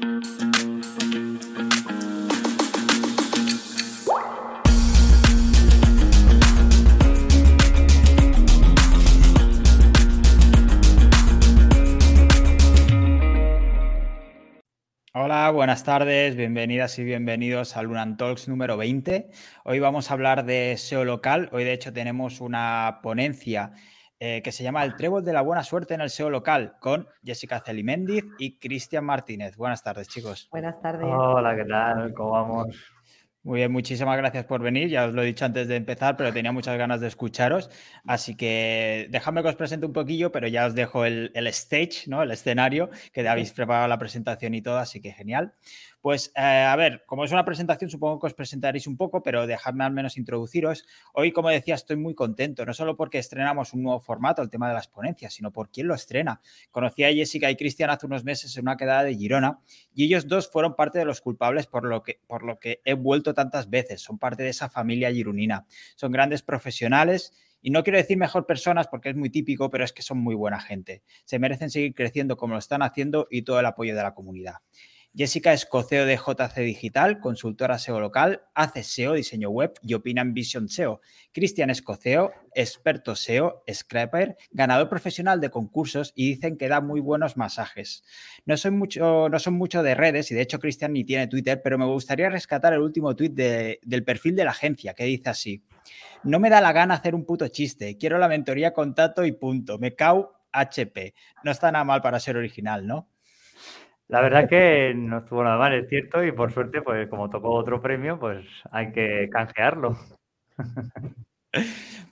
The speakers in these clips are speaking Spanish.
Hola, buenas tardes, bienvenidas y bienvenidos al Lunan Talks número 20. Hoy vamos a hablar de SEO local. Hoy de hecho tenemos una ponencia eh, que se llama El Trébol de la Buena Suerte en el SEO local con Jessica Celiméndiz y Cristian Martínez. Buenas tardes, chicos. Buenas tardes. Hola, ¿qué tal? ¿Cómo vamos? Muy bien, muchísimas gracias por venir. Ya os lo he dicho antes de empezar, pero tenía muchas ganas de escucharos. Así que dejadme que os presente un poquillo, pero ya os dejo el, el stage, ¿no? El escenario, que habéis preparado la presentación y todo, así que genial. Pues eh, a ver, como es una presentación, supongo que os presentaréis un poco, pero dejadme al menos introduciros. Hoy, como decía, estoy muy contento, no solo porque estrenamos un nuevo formato, el tema de las ponencias, sino por quién lo estrena. Conocí a Jessica y Cristian hace unos meses en una quedada de Girona y ellos dos fueron parte de los culpables por lo que, por lo que he vuelto tantas veces. Son parte de esa familia girunina. Son grandes profesionales y no quiero decir mejor personas porque es muy típico, pero es que son muy buena gente. Se merecen seguir creciendo como lo están haciendo y todo el apoyo de la comunidad. Jessica es coceo de JC Digital, consultora SEO local, hace SEO, diseño web y opina en Vision SEO. Cristian es coceo, experto SEO, scraper, ganador profesional de concursos y dicen que da muy buenos masajes. No, soy mucho, no son mucho de redes y de hecho Cristian ni tiene Twitter, pero me gustaría rescatar el último tweet del perfil de la agencia que dice así. No me da la gana hacer un puto chiste, quiero la mentoría con Tato y punto. Me cau HP. No está nada mal para ser original, ¿no? La verdad que no estuvo nada mal, es cierto, y por suerte, pues como tocó otro premio, pues hay que canjearlo.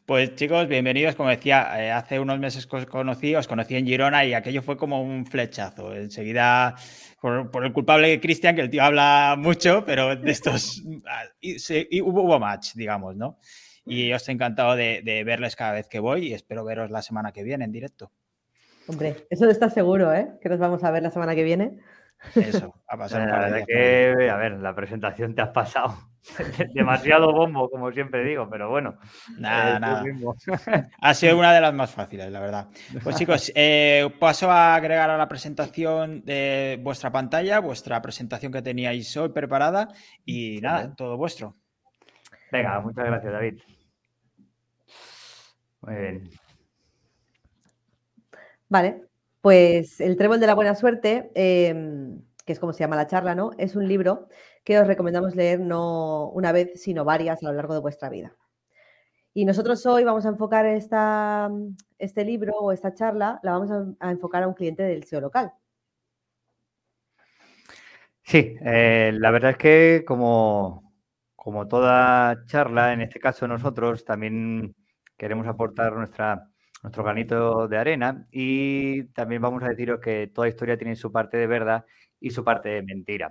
Pues chicos, bienvenidos. Como decía, eh, hace unos meses os conocí, os conocí en Girona y aquello fue como un flechazo. Enseguida, por, el culpable Cristian, que el tío habla mucho, pero de estos y, hubo, match, digamos, ¿no? Y os he encantado de verles cada vez que voy y espero veros la semana que viene en directo. Hombre, eso está seguro, ¿eh? Que nos vamos a ver la semana que viene. Eso, a pasar. La verdad que, a ver, la presentación te has pasado demasiado bombo, como siempre digo, pero bueno. Nada, nada. Ha sido una de las más fáciles, la verdad. Pues chicos, eh, paso a agregar a la presentación de vuestra pantalla, vuestra presentación que teníais hoy preparada y nada, todo vuestro. Venga, muchas gracias, David. Muy bien. Vale, pues El Trébol de la Buena Suerte, em, que es como se llama la charla, ¿no? Es un libro que os recomendamos leer no una vez, sino varias a lo largo de vuestra vida. Y nosotros hoy vamos a enfocar esta, este libro o esta charla, la vamos a, enfocar a un cliente del SEO local. Sí, eh, la verdad es que como, como toda charla, en este caso nosotros también queremos aportar nuestra nuestro granito de arena y también vamos a deciros que toda historia tiene su parte de verdad y su parte de mentira.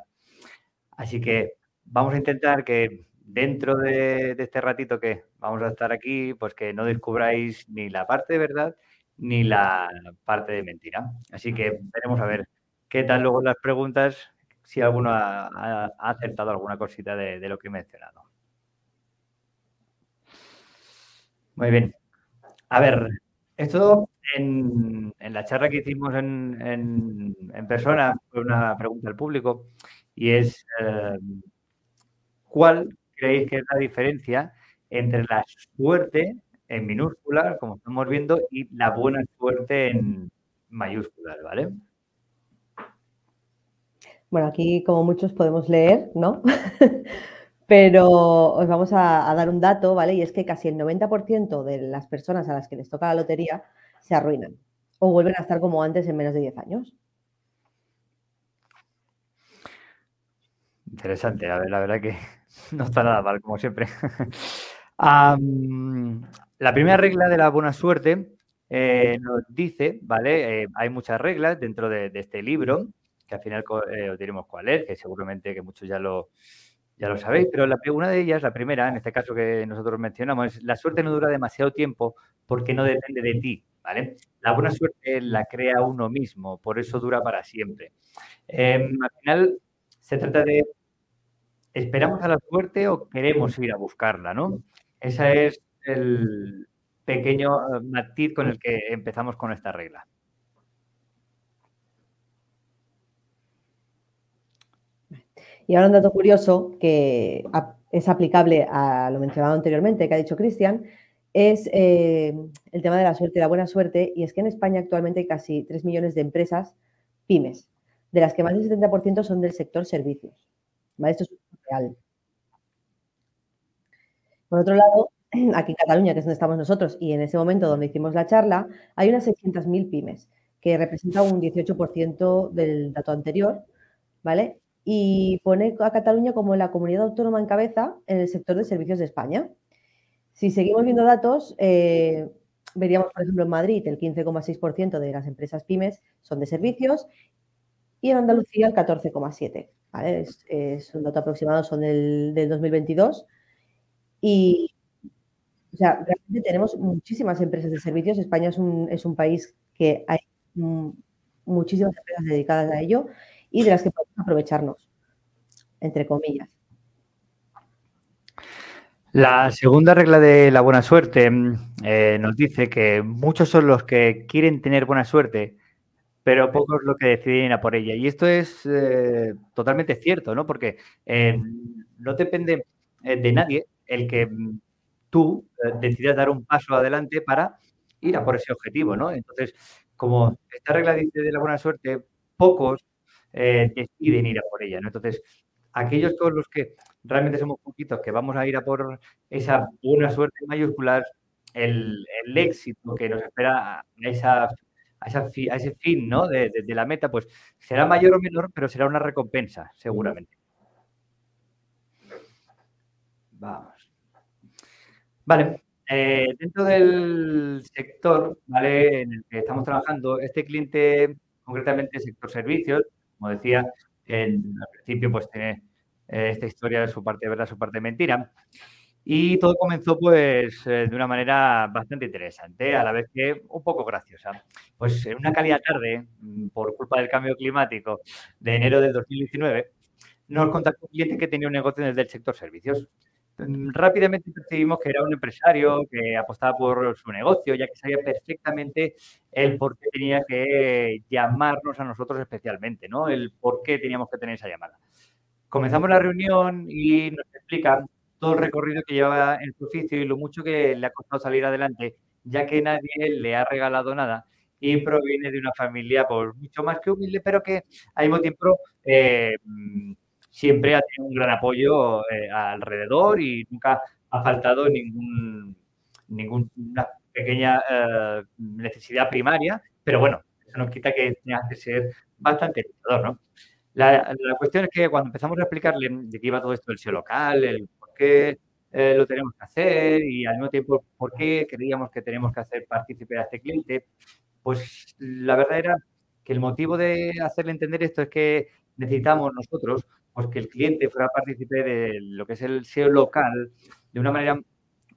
Así que vamos a intentar que dentro de, este ratito que vamos a estar aquí, pues que no descubráis ni la parte de verdad ni la parte de mentira. Así que veremos a ver qué tal luego las preguntas, si alguno ha, acertado alguna cosita de lo que he mencionado. Muy bien. A ver, esto en, la charla que hicimos en, persona fue una pregunta al público y es eh, ¿cuál creéis que es la diferencia entre la suerte en minúsculas, como estamos viendo, y la buena suerte en mayúsculas, ¿vale? Bueno, aquí como muchos podemos leer, ¿no? Pero os vamos a, dar un dato, ¿vale? Y es que casi el 90% de las personas a las que les toca la lotería se arruinan o vuelven a estar como antes en menos de 10 años. Interesante, a ver, la verdad que no está nada mal, como siempre. la primera regla de la buena suerte eh, nos dice, ¿vale? Eh, hay muchas reglas dentro de, este libro, que al final eh, os diremos cuál es, que seguramente que muchos ya lo, ya lo sabéis, pero la, una de ellas, la primera, en este caso que nosotros mencionamos, es la suerte no dura demasiado tiempo porque no depende de ti, ¿vale? La buena suerte la crea uno mismo, por eso dura para siempre. Em, al final se trata de, ¿esperamos a la suerte o queremos ir a buscarla, no? Ese es el pequeño eh, matiz con el que empezamos con esta regla. Y ahora un dato curioso que es aplicable a lo mencionado anteriormente, que ha dicho Cristian, es eh, el tema de la suerte y la buena suerte. Y es que en España actualmente hay casi 3 millones de empresas pymes, de las que más del 70% son del sector servicios. Esto es real. Por otro lado, aquí en Cataluña, que es donde estamos nosotros, y en ese momento donde hicimos la charla, hay unas 600.000 pymes, que representa un 18% del dato anterior, ¿vale? Y pone a Cataluña como la comunidad autónoma en cabeza en el sector de servicios de España. Si seguimos viendo datos, eh, veríamos, por ejemplo, en Madrid el 15,6% de las empresas pymes son de servicios y en Andalucía el 14,7%. ¿vale? Es, un dato aproximado, son del, del 2022. Y, o sea, realmente tenemos muchísimas empresas de servicios. España es un, es un país que hay muchísimas empresas dedicadas a ello y de las que podemos aprovecharnos, entre comillas. La segunda regla de la buena suerte mm, eh, nos dice que muchos son los que quieren tener buena suerte, pero pocos los que deciden ir a por ella. Y esto es eh, totalmente cierto, ¿no? Porque eh, no depende de nadie el que mm, tú decidas dar un paso adelante para ir a por ese objetivo, ¿no? Entonces, como esta regla dice de la buena suerte, pocos deciden ir a por ella, ¿no? Entonces, aquellos todos los que realmente somos poquitos que vamos a ir a por esa buena suerte mayúscula, el, el éxito que nos espera a, esa, a, ese fin ¿no? de, la meta, pues será mayor o menor, pero será una recompensa, seguramente. Vamos. Vale, eh, dentro del sector ¿vale? en el que estamos trabajando, este cliente, concretamente sector servicios, como decía, al principio pues tiene eh, esta historia de su parte verdad, su parte mentira. Y todo comenzó pues eh, de una manera bastante interesante, a la vez que un poco graciosa. Pues en una cálida tarde, mm, por culpa del cambio climático de enero del 2019, nos contactó un cliente que tenía un negocio desde el sector servicios. Mm, rápidamente percibimos que era un empresario que apostaba por su negocio, ya que sabía perfectamente el por qué tenía que llamarnos a nosotros especialmente, ¿no? El por qué teníamos que tener esa llamada. Comenzamos la reunión y nos explica todo el recorrido que lleva en su oficio y lo mucho que le ha costado salir adelante, ya que nadie le ha regalado nada y proviene de una familia pues, mucho más que humilde, pero que al mismo tiempo eh, siempre ha tenido un gran apoyo eh, alrededor y nunca ha faltado ningún, ninguna pequeña eh, necesidad primaria, pero bueno, eso nos quita que tenga que ser bastante luchador, ¿no? La, cuestión es que cuando empezamos a explicarle de qué iba todo esto del SEO local, el por qué eh, lo tenemos que hacer y al mismo tiempo por qué creíamos que tenemos que hacer partícipe a este cliente, pues la verdad era que el motivo de hacerle entender esto es que necesitamos nosotros pues que el cliente fuera partícipe de lo que es el SEO local de una manera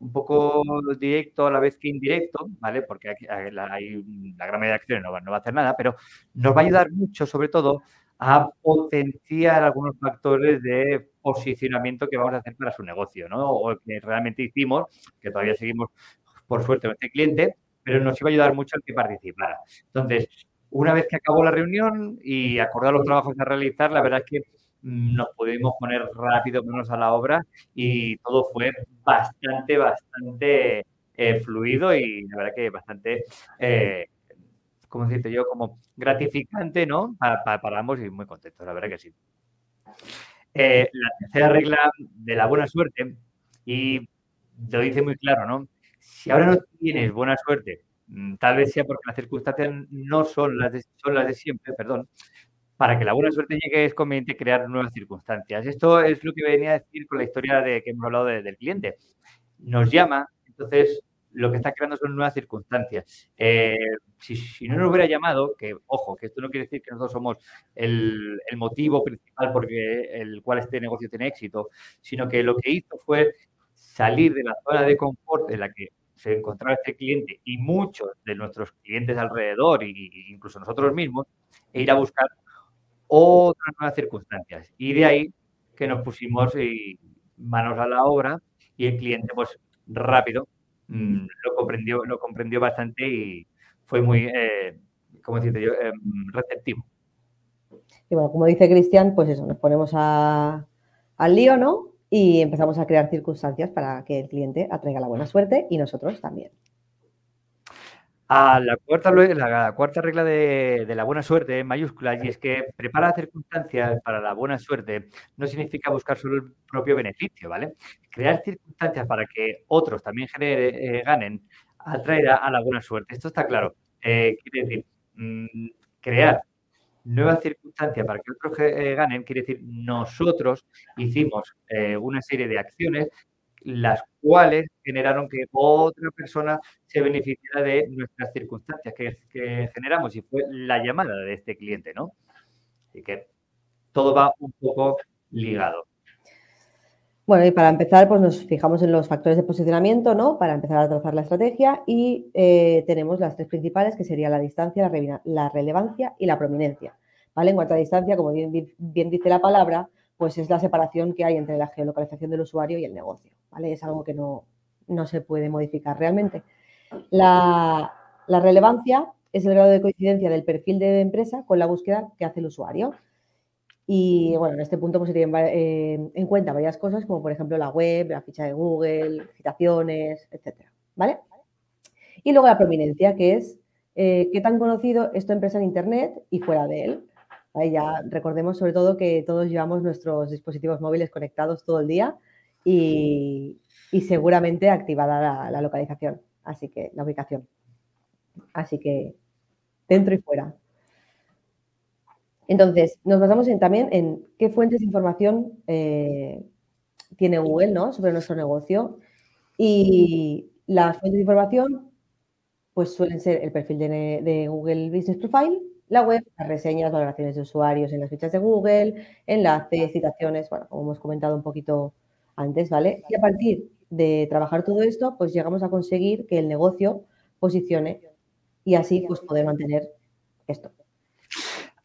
un poco directo a la vez que indirecto, ¿vale? Porque hay, la, gran mayoría de acciones no no va a hacer nada, pero nos va a ayudar mucho, sobre todo, a potenciar algunos factores de posicionamiento que vamos a hacer para su negocio, ¿no? O que realmente hicimos, que todavía seguimos, por suerte, con este cliente, pero nos iba a ayudar mucho el que participara. Entonces, una vez que acabó la reunión y acordar los trabajos a realizar, la verdad es que nos pudimos poner rápido menos a la obra y todo fue bastante, bastante eh, fluido y la verdad que bastante eh, como decirte yo, como gratificante, ¿no? Para, ambos y muy contentos, la verdad que sí. Eh, la tercera regla de la buena suerte, y lo dice muy claro, ¿no? Si ahora no tienes buena suerte, mm, tal vez sea porque las circunstancias no son las de, son las de siempre, perdón, para que la buena suerte llegue es conveniente crear nuevas circunstancias. Esto es lo que venía a decir con la historia de que hemos hablado del cliente. Nos llama, entonces lo que está creando son nuevas circunstancias. Eh, si, no nos hubiera llamado, que ojo, que esto no quiere decir que nosotros somos el, motivo principal por el cual este negocio tiene éxito, sino que lo que hizo fue salir de la zona de confort en la que se encontraba este cliente y muchos de nuestros clientes alrededor, e incluso nosotros mismos, e ir a buscar otras nuevas circunstancias. Y de ahí que nos pusimos eh, manos a la obra y el cliente, pues rápido, mm, lo comprendió, lo comprendió bastante y, fue muy, eh, ¿cómo yo?, em, receptivo. Y bueno, como dice Cristian, pues eso, nos ponemos al lío, ¿no? Y empezamos a crear circunstancias para que el cliente atraiga la buena suerte y nosotros también. A la cuarta, la cuarta regla de, la buena suerte en mayúsculas, y es que preparar circunstancias para la buena suerte no significa buscar solo el propio beneficio, ¿vale? Crear circunstancias para que otros también eh, ganen atraerá a la buena suerte. Esto está claro. Eh, quiere decir, mm, crear nuevas circunstancias para que otros eh, ganen, quiere decir, nosotros hicimos una serie de acciones las cuales generaron que otra persona se beneficiara de nuestras circunstancias que, generamos y fue la llamada de este cliente, ¿no? Así que todo va un poco ligado. Bueno, y para empezar, pues nos fijamos en los factores de posicionamiento, ¿no? Para empezar a trazar la estrategia y eh, tenemos las tres principales, que serían la distancia, la, relevancia y la prominencia. ¿Vale? En cuanto a distancia, como bien dice la palabra, pues es la separación que hay entre la geolocalización del usuario y el negocio, ¿vale? Es algo que no, se puede modificar realmente. La, relevancia es el grado de coincidencia del perfil de empresa con la búsqueda que hace el usuario. Y bueno, en este punto pues, se tienen eh, en cuenta varias cosas, como por ejemplo la web, la ficha de Google, citaciones, etcétera, ¿vale? Y luego la prominencia, que es eh, qué tan conocido es tu empresa en Internet y fuera de él. Ya recordemos sobre todo que todos llevamos nuestros dispositivos móviles conectados todo el día y, seguramente activada la, localización, así que la ubicación. Así que dentro y fuera. Entonces, nos basamos también en qué fuentes de información eh, tiene Google ¿no? sobre nuestro negocio. Y las fuentes de información pues suelen ser el perfil de Google Business Profile, la web, las reseñas, valoraciones de usuarios en las fichas de Google, enlaces, citaciones, bueno, como hemos comentado un poquito antes, ¿vale? Y a partir de trabajar todo esto, pues llegamos a conseguir que el negocio posicione y así pues poder mantener esto.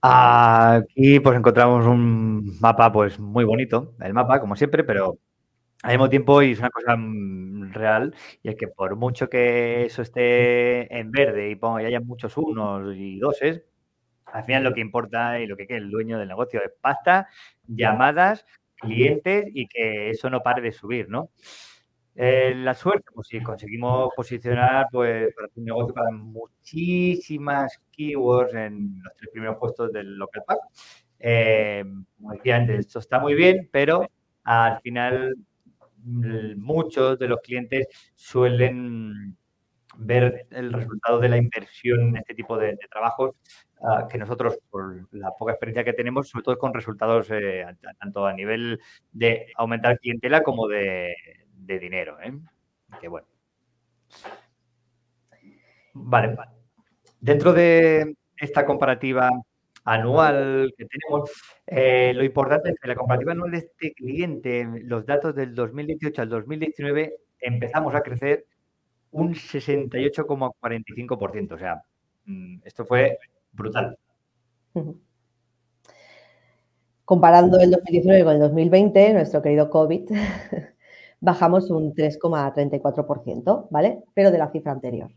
Aquí pues encontramos un mapa pues muy bonito, el mapa como siempre, pero al mismo tiempo y es una cosa mm, real y es que por mucho que eso esté en verde y, ponga, y haya muchos unos y doses, al final lo que importa y lo que quiere el dueño del negocio es pasta, llamadas, clientes y que eso no pare de subir, ¿no? Eh, la suerte, pues si conseguimos posicionar pues, para un negocio para muchísimas keywords en los tres primeros puestos del local pack. Eh, como decía antes, esto está muy bien, pero al final mm, muchos de los clientes suelen ver el resultado de la inversión en este tipo de, trabajos ah, que nosotros, por la poca experiencia que tenemos, sobre todo con resultados eh, tanto a nivel de aumentar clientela como de, dinero. ¿eh? Que bueno. Vale, vale. Dentro de esta comparativa anual que tenemos, eh, lo importante es que la comparativa anual de este cliente, los datos del 2018 al 2019, empezamos a crecer un 68,45%. O sea, mm, esto fue brutal. Comparando el 2019 con el 2020, nuestro querido COVID, bajamos un 3,34%, ¿vale? Pero de la cifra anterior.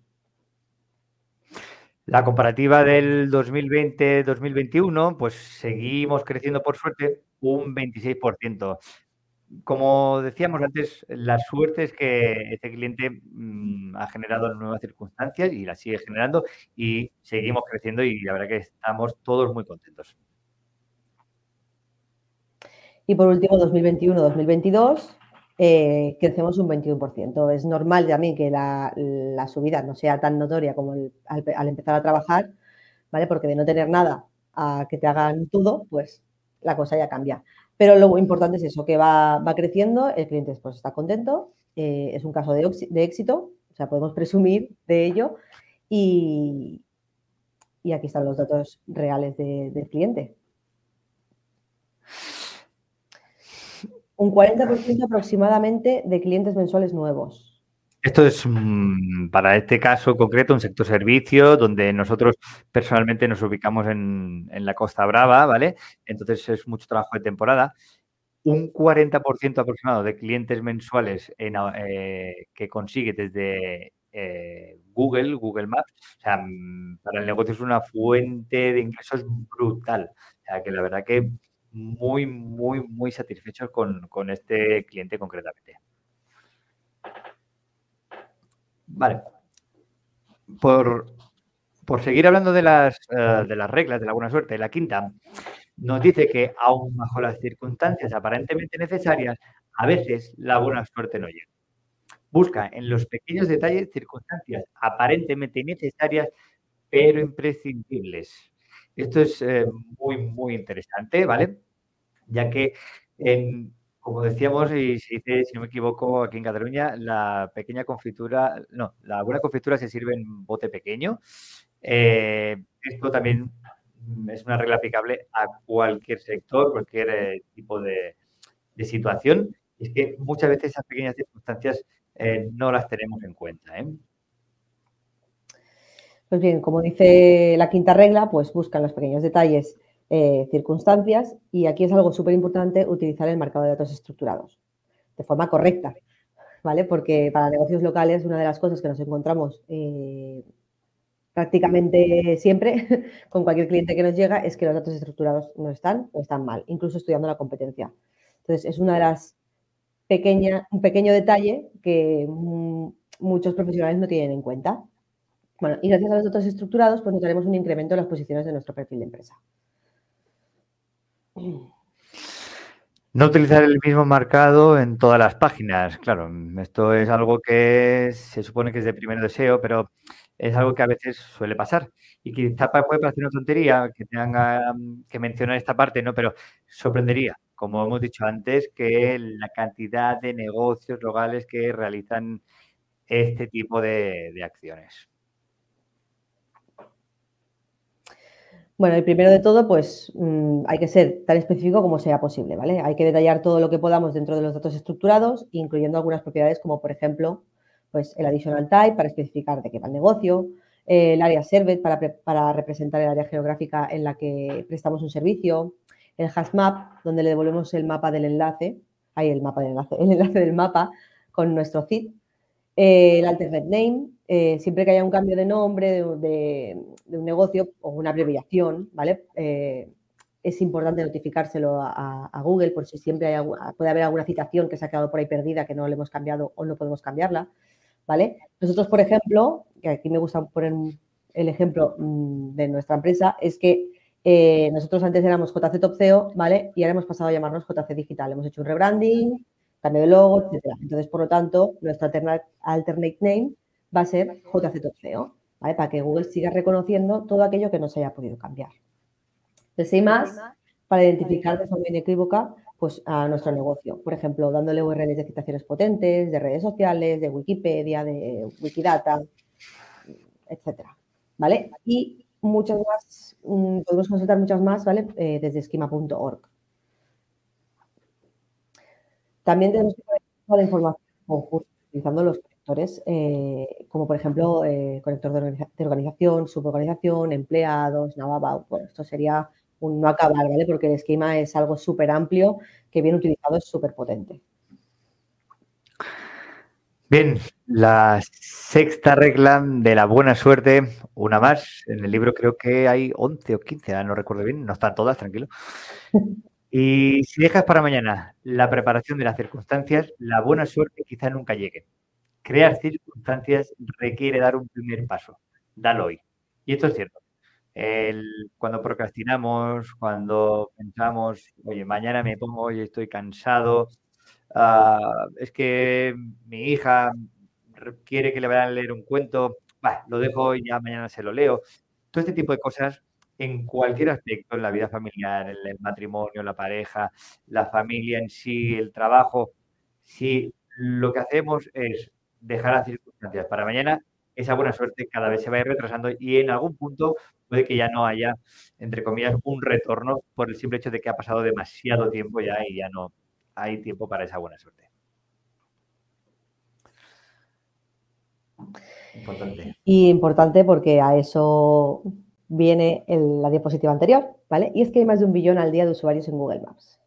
La comparativa del 2020-2021, pues seguimos creciendo por suerte un 26% como decíamos antes, la suerte es que este cliente mm, ha generado nuevas circunstancias y las sigue generando y seguimos creciendo y la verdad que estamos todos muy contentos. Y por último, 2021-2022, eh, crecemos un 21%. Es normal también que la, subida no sea tan notoria como al, al, empezar a trabajar, ¿vale? Porque de no tener nada a que te hagan todo, pues la cosa ya cambia. Pero lo importante es eso, que va, creciendo, el cliente después está contento, eh, es un caso de, éxito, o sea, podemos presumir de ello y, aquí están los datos reales del cliente. Un 40% aproximadamente de clientes mensuales nuevos. Esto es mm, para este caso concreto un sector servicio donde nosotros personalmente nos ubicamos en, la Costa Brava, ¿vale? Entonces es mucho trabajo de temporada. Un 40% aproximado de clientes mensuales eh, que consigue desde eh, Google, Google Maps. O sea, mm, para el negocio es una fuente de ingresos brutal. O sea que la verdad que muy, muy, muy satisfechos con, este cliente concretamente. Vale. Por, seguir hablando de las, eh, de las reglas de la buena suerte, la quinta nos dice que aún bajo las circunstancias aparentemente necesarias, a veces la buena suerte no llega. Busca en los pequeños detalles circunstancias aparentemente necesarias, pero imprescindibles. Esto es eh, muy, muy interesante, ¿vale? Ya que, como decíamos, y se dice, si no me equivoco, aquí en Cataluña, la pequeña confitura, no, la buena confitura se sirve en bote pequeño. Eh, esto también es una regla aplicable a cualquier sector, cualquier eh, tipo de, situación. es que muchas veces esas pequeñas circunstancias eh, no las tenemos en cuenta. Pues bien, como dice la quinta regla, pues buscan los pequeños detalles, circunstancias, y aquí es algo súper importante utilizar el marcado de datos estructurados de forma correcta, ¿vale? Porque para negocios locales una de las cosas que nos encontramos prácticamente siempre con cualquier cliente que nos llega es que los datos estructurados no están o están mal, incluso estudiando la competencia. Entonces, es una de las pequeñas, un pequeño detalle que muchos profesionales no tienen en cuenta. Bueno, y gracias a los datos estructurados, pues notaremos un incremento en las posiciones de nuestro perfil de empresa. No utilizar el mismo marcado en todas las páginas. Claro, esto es algo que se supone que es de primer deseo, pero es algo que a veces suele pasar. Y quizá puede parecer una tontería que tenga que mencionar esta parte, ¿no? Pero sorprendería, como hemos dicho antes, que la cantidad de negocios locales que realizan este tipo de, acciones. Bueno, el primero de todo, pues mm, hay que ser tan específico como sea posible, ¿vale? Hay que detallar todo lo que podamos dentro de los datos estructurados, incluyendo algunas propiedades como, por ejemplo, pues el additional type para especificar de qué va el negocio, el área served para, para, representar el área geográfica en la que prestamos un servicio, el hash map, donde le devolvemos el mapa del enlace, ahí el mapa del enlace, el enlace del mapa con nuestro CID, el alternate name, eh, siempre que haya un cambio de nombre de, un negocio o una abreviación, ¿vale? Eh, es importante notificárselo a, Google por si siempre hay, puede haber alguna citación que se ha quedado por ahí perdida que no le hemos cambiado o no podemos cambiarla. ¿vale? Nosotros, por ejemplo, que aquí me gusta poner el ejemplo mm, de nuestra empresa, es que eh, nosotros antes éramos JC Top CEO, ¿vale? Y ahora hemos pasado a llamarnos JC Digital. Hemos hecho un rebranding, cambio de logo, etc. Entonces, por lo tanto, nuestro alternate name va a ser JC ¿vale? Para que Google siga reconociendo todo aquello que no se haya podido cambiar. Hay más para identificar de forma inequívoca pues, a nuestro negocio. Por ejemplo, dándole URLs de citaciones potentes, de redes sociales, de Wikipedia, de Wikidata, etcétera. ¿Vale? Y muchas más, mm, podemos consultar muchas más, ¿vale? Eh, desde esquema.org. También tenemos que toda la información utilizando los eh, como por ejemplo eh, conector de, organización, suborganización, empleados, Navabout. Bueno, esto sería un no acabar, ¿vale? Porque el esquema es algo súper amplio que bien utilizado es súper potente. Bien, la sexta regla de la buena suerte, una más. En el libro creo que hay 11 o 15, no recuerdo bien, no están todas, tranquilo. Y si dejas para mañana la preparación de las circunstancias, la buena suerte quizá nunca llegue. Crear circunstancias requiere dar un primer paso. Dalo hoy. Y esto es cierto cuando procrastinamos, cuando pensamos, oye, mañana me pongo, oye, estoy cansado, ah, es que mi hija quiere que le vayan a leer un cuento, lo dejo hoy, ya mañana se lo leo. Todo este tipo de cosas en cualquier aspecto, en la vida familiar, en el matrimonio, la pareja, la familia en sí, el trabajo, si lo que hacemos es dejar las circunstancias para mañana, esa buena suerte cada vez se va a ir retrasando y en algún punto puede que ya no haya, entre comillas, un retorno por el simple hecho de que ha pasado demasiado tiempo ya y ya no hay tiempo para esa buena suerte. Importante. Y importante porque a eso viene la diapositiva anterior, ¿vale? Y es que hay más de un billón al día de usuarios en Google Maps,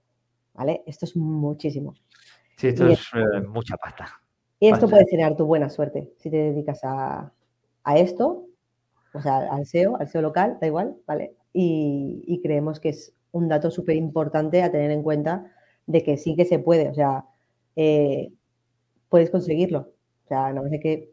¿vale? Esto es muchísimo. Sí, esto es eh, mucha pasta. Y esto puede generar tu buena suerte si te dedicas a, esto, o sea, al SEO, al SEO local, da igual, ¿vale? Y, creemos que es un dato súper importante a tener en cuenta de que sí que se puede, o sea, eh, puedes conseguirlo. O sea, no hay que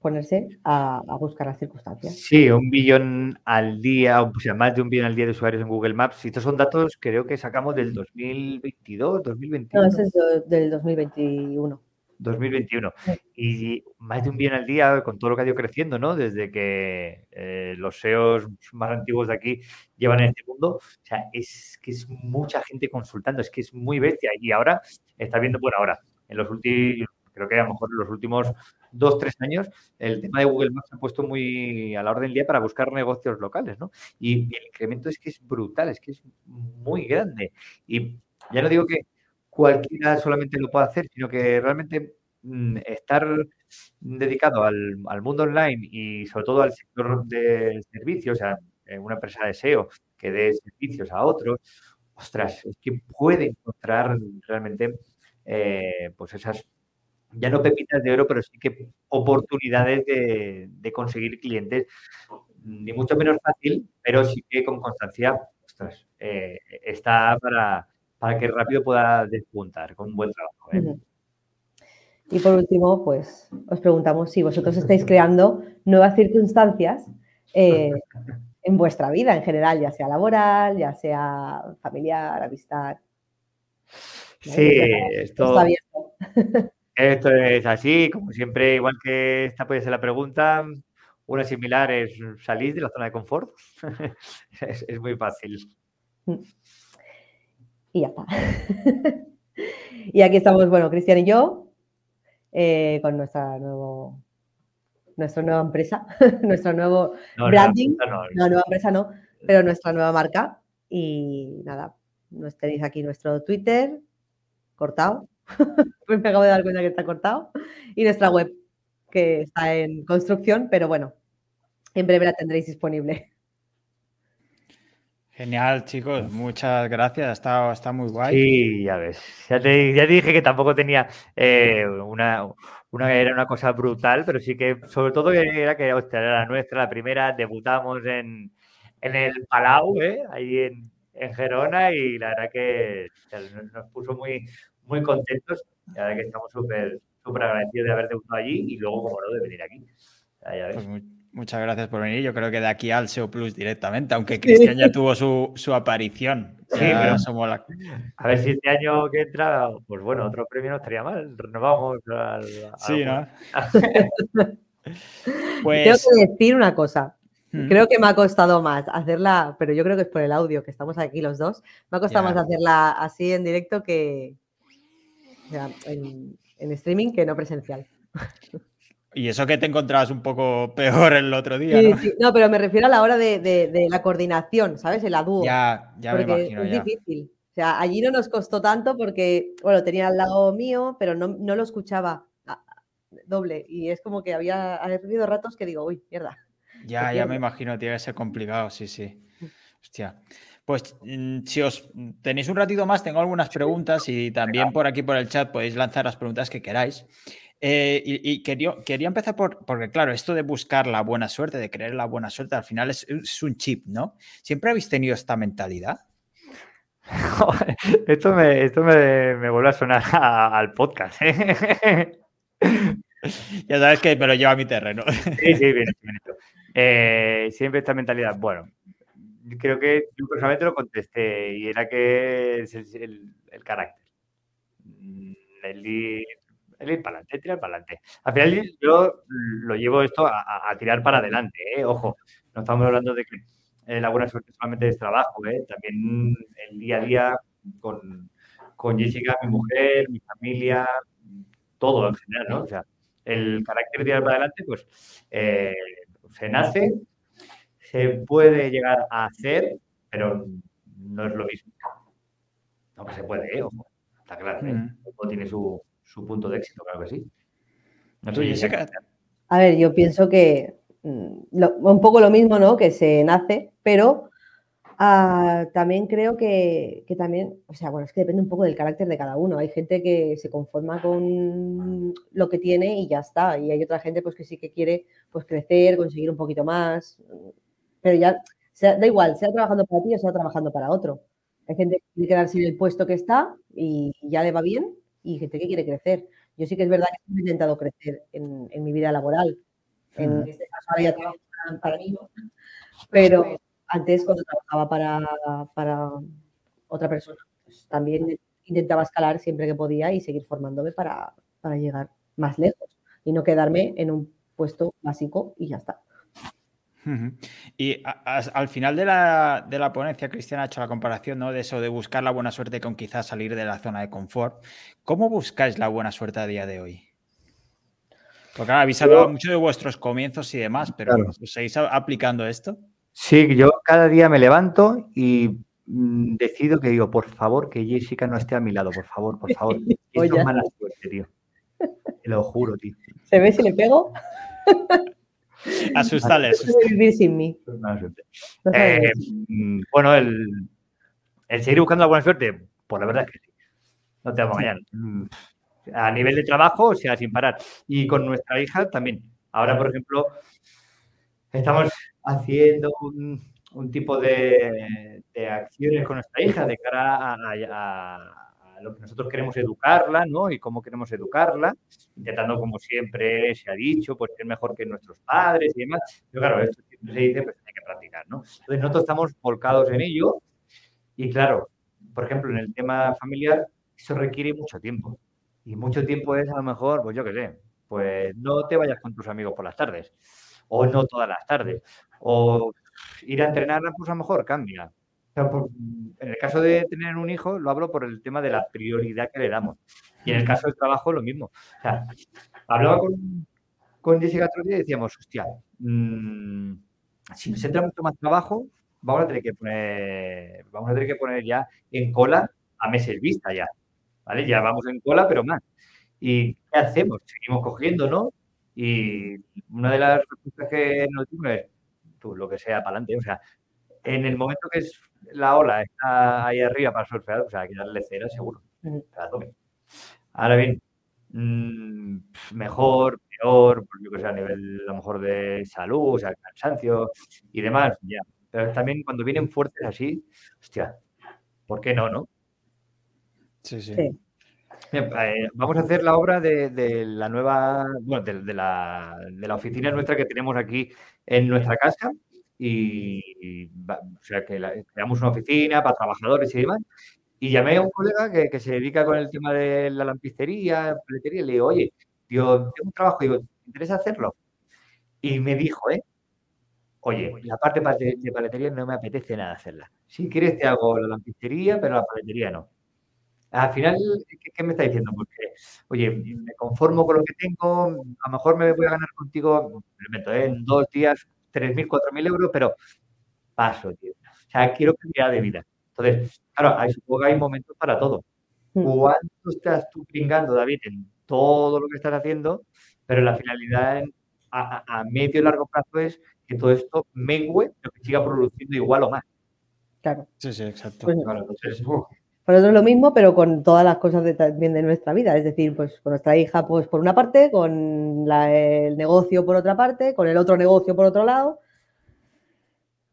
ponerse a, buscar las circunstancias. Sí, un billón al día, o sea, más de un billón al día de usuarios en Google Maps. Y estos son datos, creo que sacamos del 2022, 2021. No, ese es del 2021. 2021. Y más de un billón al día con todo lo que ha ido creciendo, ¿no? Desde que eh, los SEOs más antiguos de aquí llevan en este mundo. O sea, es que es mucha gente consultando, es que es muy bestia. Y ahora está viendo, bueno, ahora, en los últimos, creo que a lo mejor en los últimos dos, tres años, el tema de Google Maps se ha puesto muy a la orden del día para buscar negocios locales, ¿no? Y, el incremento es que es brutal, es que es muy grande. Y ya no digo que cualquiera solamente lo pueda hacer, sino que realmente mm, estar dedicado al, mundo online y sobre todo al sector de servicios, o sea, una empresa de SEO que dé servicios a otros, ostras, es que puede encontrar realmente eh, pues esas ya no pepitas de oro, pero sí que oportunidades de, conseguir clientes, ni mucho menos fácil, pero sí que con constancia, ostras, eh, está para, para, que rápido pueda despuntar con un buen trabajo. ¿eh? Y por último, pues os preguntamos si vosotros estáis creando nuevas circunstancias eh, en vuestra vida en general, ya sea laboral, ya sea familiar, amistad. Sí, esto. Esto es así, como siempre, igual que esta puede ser la pregunta, una similar es salir de la zona de confort. es, muy fácil. Y ya está. y aquí estamos, bueno, Cristian y yo, eh, con nuestra nuevo, nuestra nueva empresa, nuestro nuevo branding. No, nueva empresa no, pero nuestra nueva marca. Y nada, nos tenéis aquí nuestro Twitter cortado me acabo de dar cuenta que está cortado. Y nuestra web, que está en construcción, pero bueno, en breve la tendréis disponible. Genial, chicos, muchas gracias, está, está muy guay. Sí, ya ves, ya te, dije que tampoco tenía eh, una, una, era una cosa brutal, pero sí que sobre todo era que era la nuestra, la primera, debutamos en, en el Palau, ¿eh? ahí en, en Gerona, y la verdad que nos puso muy, muy contentos. La verdad que estamos súper súper agradecidos de haber debutado allí y luego, como no, de venir aquí. Pues muchas gracias por venir. Yo creo que de aquí al SEO Plus directamente, aunque Cristian ya tuvo su, su aparición. Sí, pero somos A ver si este año que entra, pues bueno, otro premio no estaría mal. Renovamos al. Sí, ¿no? pues... Tengo que decir una cosa. Mm. Creo que me ha costado más hacerla, pero yo creo que es por el audio, que estamos aquí los dos. Me ha costado más hacerla así en directo que, en, streaming que no presencial. Y eso que te encontrabas un poco peor el otro día, ¿no? No, pero me refiero a la hora de, la coordinación, ¿sabes? El dúo. Ya, ya me imagino. Es difícil. O sea, allí no nos costó tanto porque, bueno, tenía al lado mío, pero no, lo escuchaba doble. Y es como que había habido ratos que digo, uy, mierda. Ya, ya me imagino, tiene que ser complicado, sí, sí. Mm. Hostia. Pues mm, si os tenéis un ratito más, tengo algunas preguntas y también por aquí por el chat podéis lanzar las preguntas que queráis. Eh, y, quería, quería, empezar por, porque, claro, esto de buscar la buena suerte, de creer la buena suerte, al final es, un chip, ¿no? ¿Siempre habéis tenido esta mentalidad? esto me, esto me, vuelve a sonar al podcast. ¿eh? ya sabes que me lo lleva a mi terreno. sí, sí, bien, bien. Eh, siempre esta mentalidad. Bueno, creo que yo personalmente lo contesté y era que es el, carácter. Mm, el ir, para adelante, tirar para adelante. Al final yo lo llevo esto a, tirar para adelante, ¿eh? ojo, no estamos hablando de que eh, la buena suerte solamente es trabajo, ¿eh? también el día a día con, con Jessica, mi mujer, mi familia, todo en general, ¿no? O sea, el carácter de tirar para adelante, pues se nace se puede llegar a hacer, pero no es lo mismo. No que se puede, ¿eh? está claro. ¿eh? Mm. tiene su, punto de éxito, claro que sí. A ver, yo pienso que mm, un poco lo mismo, ¿no? Que se nace, pero ah, también creo que, también, o sea, bueno, es que depende un poco del carácter de cada uno. Hay gente que se conforma con lo que tiene y ya está. Y hay otra gente pues que sí que quiere pues crecer, conseguir un poquito más pero ya sea, da igual, sea trabajando para ti o sea trabajando para otro. Hay gente que quiere quedarse en el puesto que está y ya le va bien y gente que quiere crecer. Yo sí que es verdad que he intentado crecer en, mi vida laboral. En mm. este caso ahora ya trabajo para, mí, pero antes cuando trabajaba para, para otra persona, pues también intentaba escalar siempre que podía y seguir formándome para, para llegar más lejos y no quedarme en un puesto básico y ya está. Y al final de la, de la, ponencia, Cristian ha hecho la comparación ¿no? de eso, de buscar la buena suerte con quizás salir de la zona de confort. ¿Cómo buscáis la buena suerte a día de hoy? Porque ahora habéis hablado mucho de vuestros comienzos y demás, pero ¿seguís aplicando esto? Sí, yo cada día me levanto y mm, decido que digo, por favor, que Jessica no esté a mi lado, por favor, por favor. Esto es mala suerte, tío. Te lo juro, tío. ¿Se ve si le pego? Asustales. vivir sin mí. Eh, bueno, el, seguir buscando la buena suerte, pues la verdad es que sí. No te vamos a engañar. Mm, a nivel de trabajo, o sea, sin parar. Y con nuestra hija también. Ahora, por ejemplo, estamos haciendo un, tipo de, acciones con nuestra hija de cara a lo que nosotros queremos educarla, ¿no? Y cómo queremos educarla, intentando, como siempre se ha dicho, pues ser mejor que nuestros padres y demás. Pero claro, esto se dice, pues hay que practicar, ¿no? Entonces nosotros estamos volcados en ello y claro, por ejemplo, en el tema familiar, eso requiere mucho tiempo. Y mucho tiempo es a lo mejor, pues yo qué sé, pues no te vayas con tus amigos por las tardes, o no todas las tardes, o ir a entrenar, pues a lo mejor cambia en el caso de tener un hijo, lo hablo por el tema de la prioridad que le damos. Y en el caso del trabajo, lo mismo. Hablaba con, con Jessica otro y decíamos, hostia, mm, si nos entra mucho más trabajo, vamos a tener que poner, vamos a tener que poner ya en cola a meses vista ya. ¿Vale? Ya vamos en cola, pero más. ¿Y qué hacemos? Seguimos cogiendo, ¿no? Y una de las respuestas que nos dimos es, tú, lo que sea, para adelante. O sea, en el momento que es la ola está ahí arriba para surfear, o sea, hay que darle cera seguro. Ahora bien, mm, mejor, peor, yo que sé, a nivel a lo mejor de salud, o sea, cansancio y demás, ya. Pero también cuando vienen fuertes así, hostia, ¿por qué no, no? Sí, sí. Eh, vamos a hacer la obra de, la nueva, bueno, de, la, de la oficina nuestra que tenemos aquí en nuestra casa, y, o sea, que creamos una oficina para trabajadores y demás. Y llamé a un colega que, se dedica con el tema de la lampistería, paletería, y le digo, oye, yo tengo un trabajo, digo, ¿te interesa hacerlo? Y me dijo, ¿eh? Oye, la parte de paletería no me apetece nada hacerla. Si quieres te hago la lampistería, pero la paletería no. Al final, ¿qué, me está diciendo? Porque, oye, me conformo con lo que tengo, a lo mejor me voy a ganar contigo, ¿eh? en dos días 3.000, 4.000 euros, pero paso, tío. O sea, quiero calidad de vida. Entonces, claro, hay, supongo que hay momentos para todo. Mm. ¿Cuánto estás tú pringando, David, en todo lo que estás haciendo? Pero la finalidad a, medio y largo plazo es que todo esto mengue, pero que siga produciendo igual o más. Claro. Sí, sí, exacto. Pues, entonces, Por eso es lo mismo, pero con todas las cosas de, también de nuestra vida. Es decir, pues con nuestra hija, pues por una parte, con el negocio por otra parte, con el otro negocio por otro lado,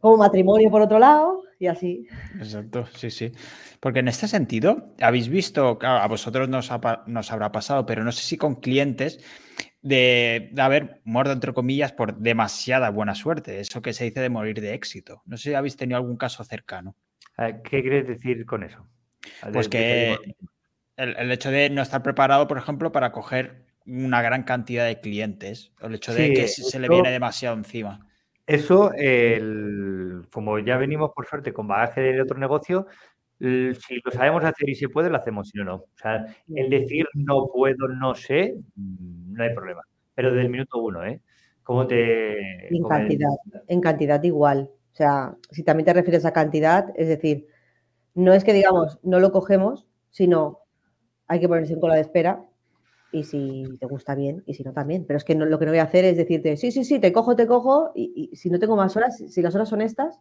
como matrimonio por otro lado, y así. Exacto, sí, sí. Porque en este sentido, habéis visto, claro, a vosotros nos, nos habrá pasado, pero no sé si con clientes de, de, haber muerto, entre comillas, por demasiada buena suerte. Eso que se dice de morir de éxito. No sé si habéis tenido algún caso cercano. ¿Qué quieres decir con eso? Pues que el, hecho de no estar preparado, por ejemplo, para coger una gran cantidad de clientes, el hecho de que se le viene demasiado encima. Eso, el, como ya venimos por suerte con bagaje de otro negocio, si lo sabemos hacer y se puede, lo hacemos, si no, no. O sea, el decir no puedo, no sé, mm, no hay problema. Pero desde el minuto uno, ¿eh? ¿Cómo te...? En cantidad, en cantidad igual. O sea, si también te refieres a cantidad, es decir, no es que digamos, no lo cogemos, sino hay que ponerse en cola de espera y si te gusta bien y si no también. Pero es que lo que no voy a hacer es decirte, sí, sí, sí, te cojo, te cojo y, si no tengo más horas, si las horas son estas,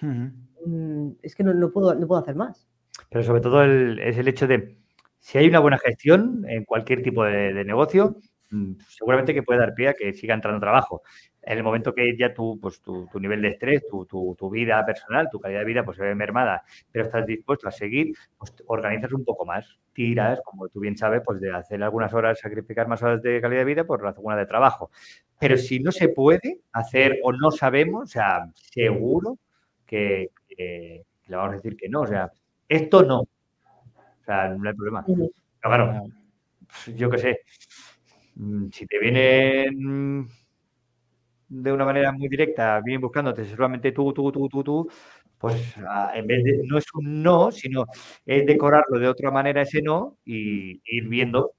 mm, es que no, puedo, no puedo hacer más. Pero sobre todo es el hecho de, si hay una buena gestión en cualquier tipo de, negocio, mm, seguramente que puede dar pie a que siga entrando trabajo. En el momento que ya tú, pues, tu, nivel de estrés, tu, vida personal, tu calidad de vida, pues se ve mermada, pero estás dispuesto a seguir, pues organizas un poco más. Tiras, como tú bien sabes, pues de hacer algunas horas, sacrificar más horas de calidad de vida por la segunda de trabajo. Pero si no se puede hacer o no sabemos, o sea, seguro que, le vamos a decir que no. O sea, esto no. O sea, no hay problema. Pero claro, yo qué sé, mm, si te vienen de una manera muy directa, vienen buscándote solamente tú, tú, tú, tú, tú, pues en vez de, no es un no, sino es decorarlo de otra manera ese no y ir viendo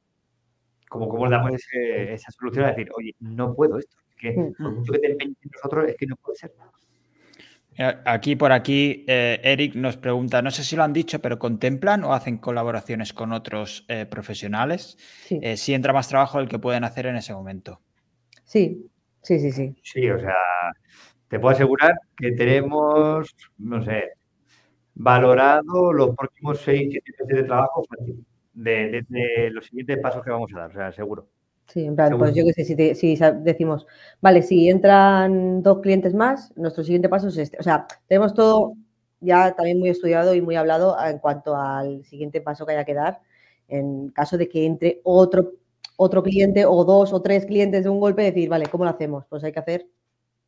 cómo, cómo damos esa solución a decir, oye, no puedo esto, que por mucho que te empeñes nosotros es que no puede ser. Aquí por aquí, eh, Eric nos pregunta, no sé si lo han dicho, pero ¿contemplan o hacen colaboraciones con otros eh, profesionales? Eh, si entra más trabajo el que pueden hacer en ese momento. Sí, Sí, sí, sí. Sí, o sea, te puedo asegurar que tenemos, no sé, valorado los próximos seis, siete meses de trabajo de, de, los siguientes pasos que vamos a dar, o sea, seguro. Sí, en plan, pues yo qué sé, si, si, decimos, vale, si entran dos clientes más, nuestro siguiente paso es este. O sea, tenemos todo ya también muy estudiado y muy hablado en cuanto al siguiente paso que haya que dar en caso de que entre otro otro cliente o dos o tres clientes de un golpe, decir, vale, ¿cómo lo hacemos? Pues hay que hacer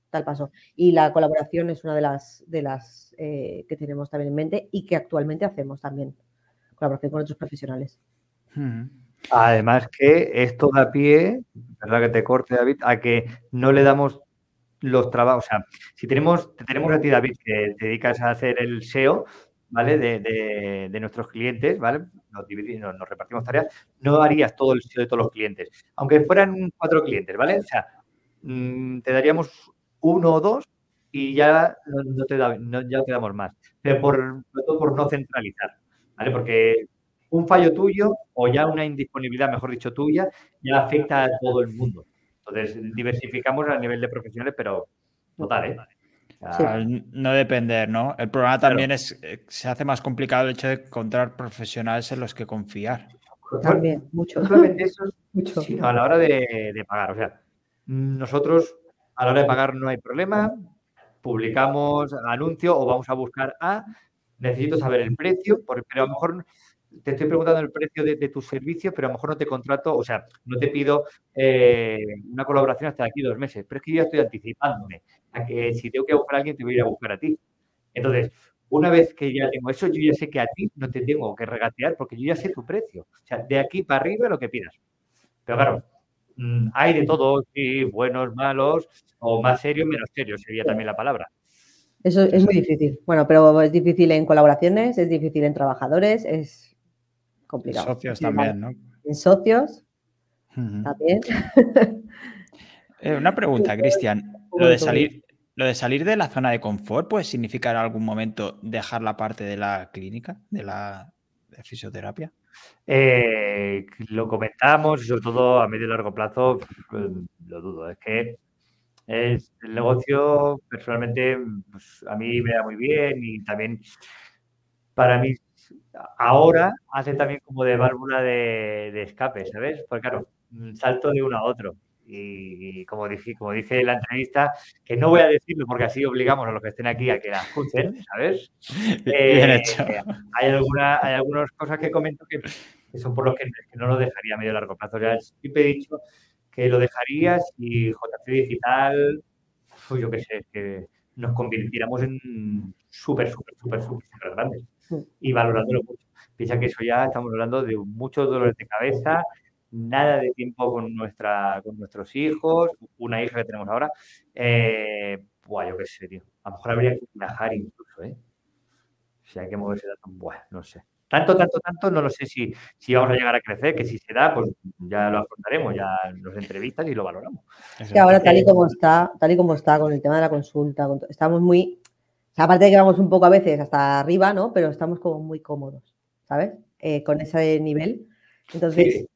tal paso. Y la colaboración es una de las, de las eh, que tenemos también en mente y que actualmente hacemos también, colaboración con otros profesionales. Además que esto da pie, verdad que te corte David, a que no le damos los trabajos, o sea, si tenemos, tenemos a ti David que te dedicas a hacer el SEO, ¿vale? De, de, nuestros clientes, ¿vale? Nos, dividimos, nos, repartimos tareas, no harías todo el sitio de todos los clientes. Aunque fueran cuatro clientes, ¿vale? O sea, mm, te daríamos uno o dos y ya no, te, da, ya te damos más. Pero por, todo por no centralizar, ¿vale? Porque un fallo tuyo o ya una indisponibilidad, mejor dicho, tuya, ya afecta a todo el mundo. Entonces, diversificamos a nivel de profesionales, pero total, ¿eh? No depender, ¿no? El problema también es eh, se hace más complicado el hecho de encontrar profesionales en los que confiar. También, mucho. eso, mucho. a la hora de, pagar. O sea, nosotros a la hora de pagar no hay problema. Publicamos anuncio o vamos a buscar a. Necesito saber el precio, pero a lo mejor te estoy preguntando el precio de, tus servicios, pero a lo mejor no te contrato, o sea, no te pido eh, una colaboración hasta aquí dos meses, pero es que yo ya estoy anticipándome a que si tengo que buscar a alguien, te voy a ir a buscar a ti. Entonces, una vez que ya tengo eso, yo ya sé que a ti no te tengo que regatear porque yo ya sé tu precio. O sea, de aquí para arriba lo que pidas. Pero claro, mm, hay de todo, sí, buenos, malos, o más serios, menos serios, sería también la palabra. Eso es muy difícil. Bueno, pero es difícil en colaboraciones, es difícil en trabajadores, es complicado. En socios también, ¿no? En socios también. Eh, una pregunta, Cristian. Lo de salir, lo de salir de la zona de confort puede significar en algún momento dejar la parte de la clínica, de la fisioterapia. Eh, lo comentamos y sobre todo a medio y largo plazo pues, lo dudo. Es que el negocio personalmente pues, a mí me da muy bien y también para mí ahora hace también como de válvula de, de escape, ¿sabes? Porque claro, salto de uno a otro. Y, como, dije, como dice la entrevista, que no voy a decirlo porque así obligamos a los que estén aquí a que la escuchen, ¿sabes? Bien eh, hecho. hay, alguna, hay algunas cosas que comento que, son por los que, no lo dejaría a medio largo plazo. Ya siempre he dicho que lo dejaría si JC Digital, pues yo qué sé, que nos convirtiéramos en súper, súper, súper, súper grandes y valorándolo mucho. Piensa que eso ya estamos hablando de muchos dolores de cabeza, nada de tiempo con, nuestra, con nuestros hijos, una hija que tenemos ahora. Eh, buah, yo qué sé, tío. A lo mejor habría que viajar incluso, ¿eh? Si hay que moverse tanto, buah, no sé. Tanto, tanto, tanto, no lo sé si, si vamos a llegar a crecer, que si se da, pues ya lo afrontaremos, ya nos entrevistas y lo valoramos. Es que ahora, tal y como está, tal y como está con el tema de la consulta, estamos muy, aparte de que vamos un poco a veces hasta arriba, ¿no? Pero estamos como muy cómodos, ¿sabes? Eh, con ese nivel. Entonces,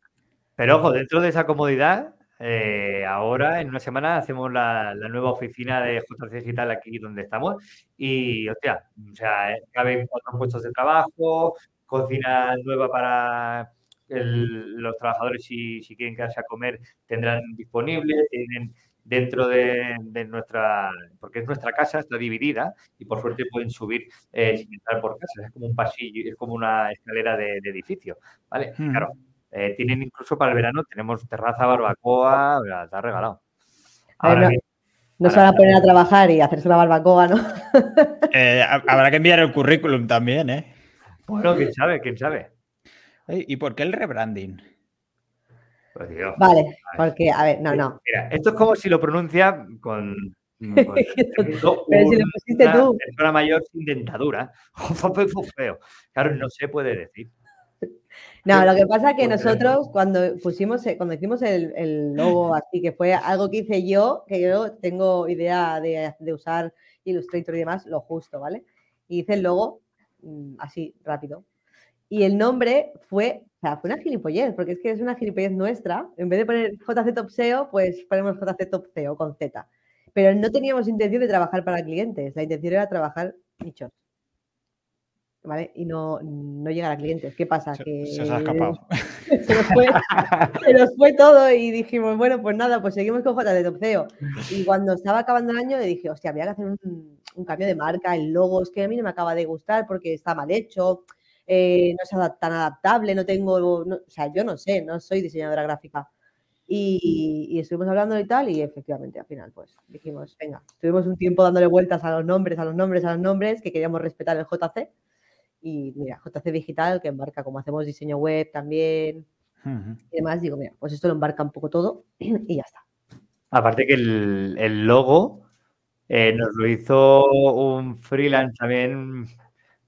pero ojo, dentro de esa comodidad, eh, ahora en una semana hacemos la, nueva oficina de JC Digital aquí donde estamos y, hostia, o sea, caben cuatro puestos de trabajo, cocina nueva para los trabajadores si, si, quieren quedarse a comer tendrán disponible, tienen dentro de, nuestra, porque es nuestra casa, está dividida y por suerte pueden subir eh, sin entrar por casa. Es como un pasillo, es como una escalera de, edificio, ¿vale? Hmm. Claro, eh, tienen incluso para el verano, tenemos terraza, barbacoa, está regalado. no, se van a poner a trabajar y hacerse la barbacoa, ¿no? Eh, habrá que enviar el currículum también, ¿eh? Bueno, quién sabe, quién sabe. ¿Y por qué el rebranding? Pues vale, porque, a ver, no, no. Mira, esto es como si lo pronuncia con. Pero si lo pusiste una tú. persona mayor sin dentadura. feo. Claro, no se puede decir. No, lo que pasa es que nosotros cuando pusimos, cuando hicimos el, logo así, que fue algo que hice yo, que yo tengo idea de, de usar Illustrator y demás, lo justo, ¿vale? Y hice el logo mm, así, rápido. Y el nombre fue, o sea, fue una gilipollez, porque es que es una gilipollez nuestra. En vez de poner JC Top SEO, pues ponemos JC Top SEO con Z. Pero no teníamos intención de trabajar para clientes, la intención era trabajar nichos. ¿Vale? Y no, no llegar a clientes. ¿Qué pasa? Se, que se ha escapado. se, nos fue, se, nos fue, todo y dijimos, bueno, pues nada, pues seguimos con JC Top SEO. Y cuando estaba acabando el año le dije, hostia, había que hacer un, un cambio de marca, el logo, es que a mí no me acaba de gustar porque está mal hecho eh, no es tan adaptable, no tengo, o sea, yo no sé, no soy diseñadora gráfica. Y, estuvimos hablando y tal, y efectivamente al final, pues dijimos, venga, estuvimos un tiempo dándole vueltas a los nombres, a los nombres, a los nombres, que queríamos respetar el JC. Y mira, JC Digital, que embarca como hacemos diseño web también y demás, digo, mira, pues esto lo embarca un poco todo y ya está. Aparte que el, logo eh, nos lo hizo un freelance también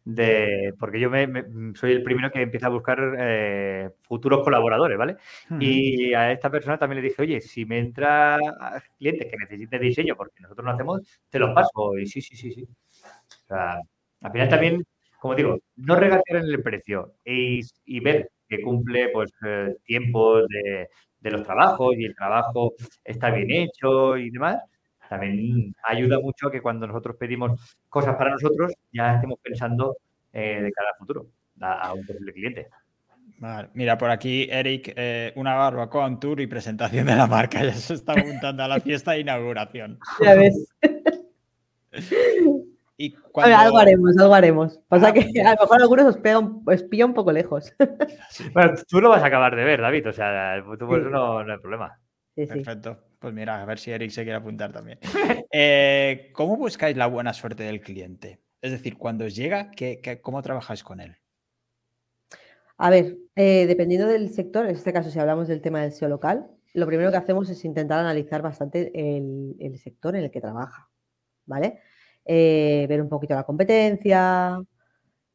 de, porque yo me, soy el primero que empieza a buscar eh, futuros colaboradores, ¿vale? Y a esta persona también le dije, oye, si me entra clientes que necesiten diseño, porque nosotros no hacemos, te los paso. Y sí, sí, sí, sí. O sea, al final también, como digo, no regatear en el precio y, ver que cumple pues eh, tiempos de, de los trabajos y el trabajo está bien hecho y demás también ayuda mucho que cuando nosotros pedimos cosas para nosotros, ya estemos pensando eh, de cara al futuro, a, un posible cliente. Mira, por aquí, Eric, eh, una barbacoa, un tour y presentación de la marca. Ya se está montando a la fiesta de inauguración. Ya ves. Y algo haremos, algo haremos. Pasa ah, que a lo mejor algunos os, pega un, pilla un poco lejos. Bueno, tú lo vas a acabar de ver, David. O sea, tú por eso no, no hay problema. Perfecto. Pues mira, a ver si Eric se quiere apuntar también. Eh, ¿Cómo buscáis la buena suerte del cliente? Es decir, cuando os llega, cómo trabajáis con él? A ver, eh, dependiendo del sector, en este caso si hablamos del tema del SEO local, lo primero que hacemos es intentar analizar bastante el, sector en el que trabaja, ¿vale? Eh, ver un poquito la competencia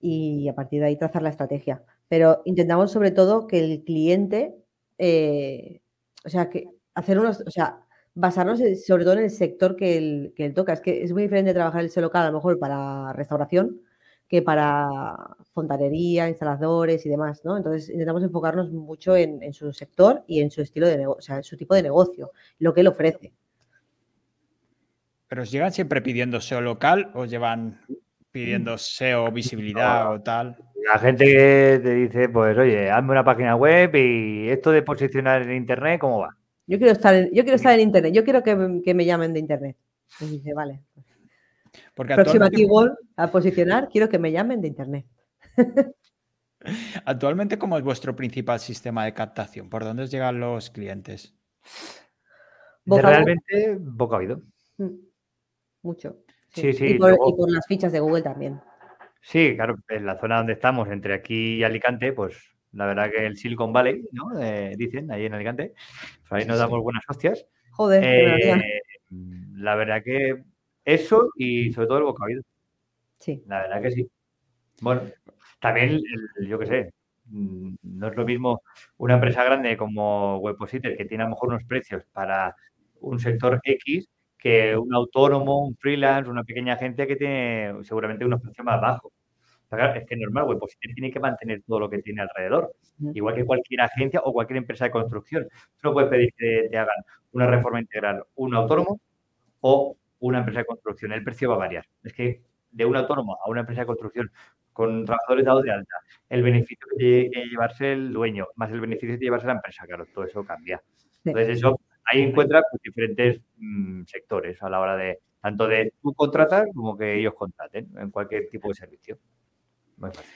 y a partir de ahí trazar la estrategia. Pero intentamos sobre todo que el cliente, o sea, que hacer unos, o sea, basarnos sobre todo en el sector que él, que toca. Es que es muy diferente trabajar el local a lo mejor para restauración que para fontanería, instaladores y demás, ¿no? Entonces intentamos enfocarnos mucho en, su sector y en su estilo de negocio, o sea, en su tipo de negocio, lo que él ofrece. ¿Pero os llegan siempre pidiendo SEO local o llevan pidiendo SEO visibilidad o tal? La gente que te dice, pues oye, hazme una página web y esto de posicionar en internet, ¿cómo va? Yo quiero estar en, yo quiero estar en internet, yo quiero que, me llamen de internet. Y dice, vale. Porque Próxima keyword a posicionar, quiero que me llamen de internet. Actualmente, ¿cómo es vuestro principal sistema de captación? ¿Por dónde os llegan los clientes? realmente boca oído. Mm, mucho. Sí, sí. y, por, las fichas de Google también. Sí, claro, en la zona donde estamos, entre aquí y Alicante, pues la verdad que el Silicon Valley, ¿no? Eh, dicen, ahí en Alicante. Pues ahí nos damos buenas hostias. Joder, eh, la verdad que eso y sobre todo el bocadillo. Sí. La verdad que sí. Bueno, también, yo qué sé, mm, no es lo mismo una empresa grande como Webpositor que tiene a lo mejor unos precios para un sector X que un autónomo, un freelance, una pequeña agencia que tiene seguramente unos precios más bajos es que es normal, web tiene que mantener todo lo que tiene alrededor. Igual que cualquier agencia o cualquier empresa de construcción. Tú no puedes pedir que te hagan una reforma integral, un autónomo o una empresa de construcción. El precio va a variar. Es que de un autónomo a una empresa de construcción con trabajadores dados de alta, el beneficio que llevarse el dueño, más el beneficio de llevarse la empresa, claro, todo eso cambia. Entonces eso ahí encuentras pues, diferentes mm, sectores a la hora de tanto de tú contratar como que ellos contraten en cualquier tipo de servicio. Muy fácil.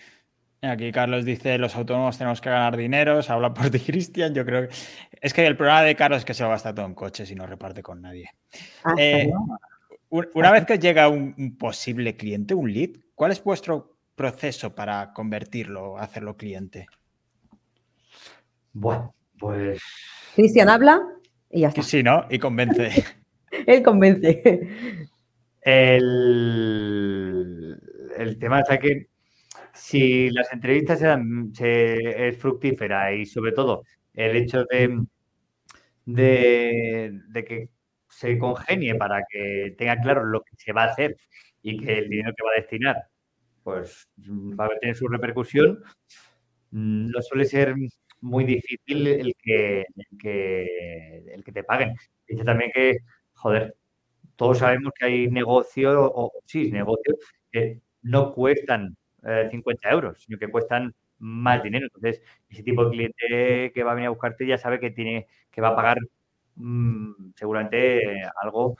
Aquí Carlos dice, los autónomos tenemos que ganar dinero, se habla por ti, Cristian, yo creo que... Es que el problema de Carlos es que se lo gasta todo en coches y no reparte con nadie. Ah, Eh, no. una vez que llega un, un posible cliente, un lead, ¿cuál es vuestro proceso para convertirlo, hacerlo cliente? Bueno, pues Cristian habla y ya Que está. sí, ¿no? Y convence. Él convence. el, el tema está que si las entrevistas eran, se- es fructífera y sobre todo el hecho de, de, de que se congenie para que tenga claro lo que se va a hacer y que el dinero que va a destinar pues va a tener su repercusión, no suele ser muy difícil que, el que te paguen. Dice también que, joder, todos sabemos que hay negocios, o sí, negocios que no cuestan eh, 50 euros, sino que cuestan más dinero. Entonces, ese tipo de cliente que va a venir a buscarte ya sabe que tiene, que va a pagar mm, seguramente algo,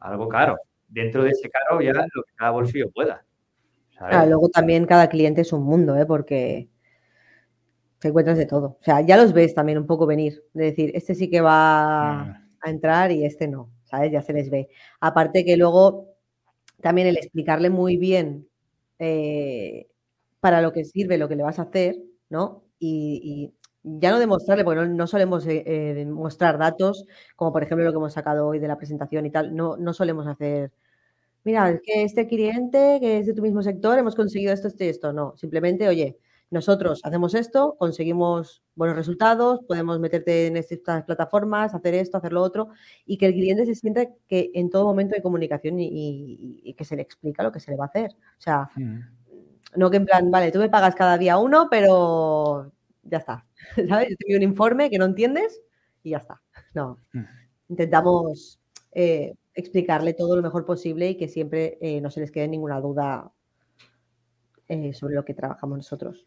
algo caro. Dentro de ese caro ya lo que cada bolsillo pueda. Ah, luego también cada cliente es un mundo, ¿eh? porque te encuentras de todo. O sea, ya los ves también un poco venir, de decir, este sí que va Ah, a entrar y este no, ¿sabes? Ya se les ve. Aparte que luego también el explicarle muy bien eh, para lo que sirve, lo que le vas a hacer, ¿no? Y, y ya no demostrarle, porque no, no solemos eh, eh, mostrar datos, como por ejemplo lo que hemos sacado hoy de la presentación y tal, no, no solemos hacer, mira, es que este cliente que es de tu mismo sector, hemos conseguido esto, esto y esto, no, simplemente, oye, nosotros hacemos esto, conseguimos buenos resultados, podemos meterte en estas plataformas, hacer esto, hacer lo otro, y que el cliente se sienta que en todo momento hay comunicación y, y- y que se le explica lo que se le va a hacer. O sea, mm. no que en plan, vale, tú me pagas cada día uno, pero ya está. ¿Sabes? Yo te doy un informe que no entiendes y ya está. No. Mm. Intentamos eh, explicarle todo lo mejor posible y que siempre eh, no se les quede ninguna duda eh, sobre lo que trabajamos nosotros.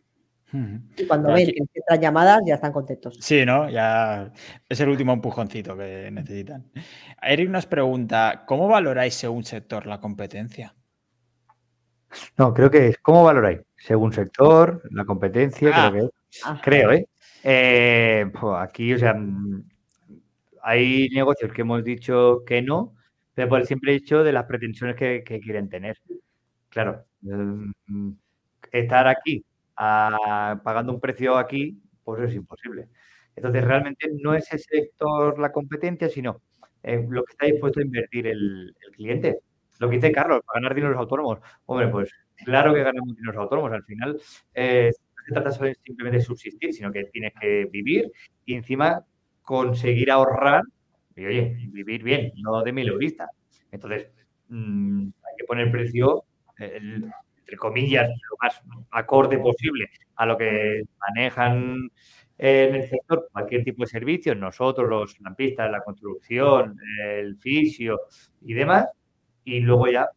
Mm. Y cuando ven que entran llamadas, ya están contentos. Sí, ¿no? Ya es el último empujoncito que necesitan. Eric nos pregunta, ¿cómo valoráis según sector la competencia? No, creo que es cómo valoráis, según sector, la competencia, Ah. creo que es. Ah, Creo, ¿eh? Eh, pues aquí, o sea, mm, hay negocios que hemos dicho que no, pero por el simple hecho de las pretensiones que, que quieren tener. Claro, mm, estar aquí pagando un precio aquí, pues es imposible. Entonces, realmente no es el sector la competencia, sino eh, lo que está dispuesto a invertir el, cliente. Lo que dice Carlos, para ganar dinero los autónomos. Hombre, pues claro que ganamos dinero los autónomos. Al final, eh, no se trata simplemente de subsistir, sino que tienes que vivir y encima conseguir ahorrar y, oye, vivir bien, no de mil eurista. Entonces, mm, hay que poner precio, entre comillas, lo más acorde posible a lo que manejan en el sector cualquier tipo de servicios, nosotros, los lampistas, la construcción, el fisio y demás, y luego ya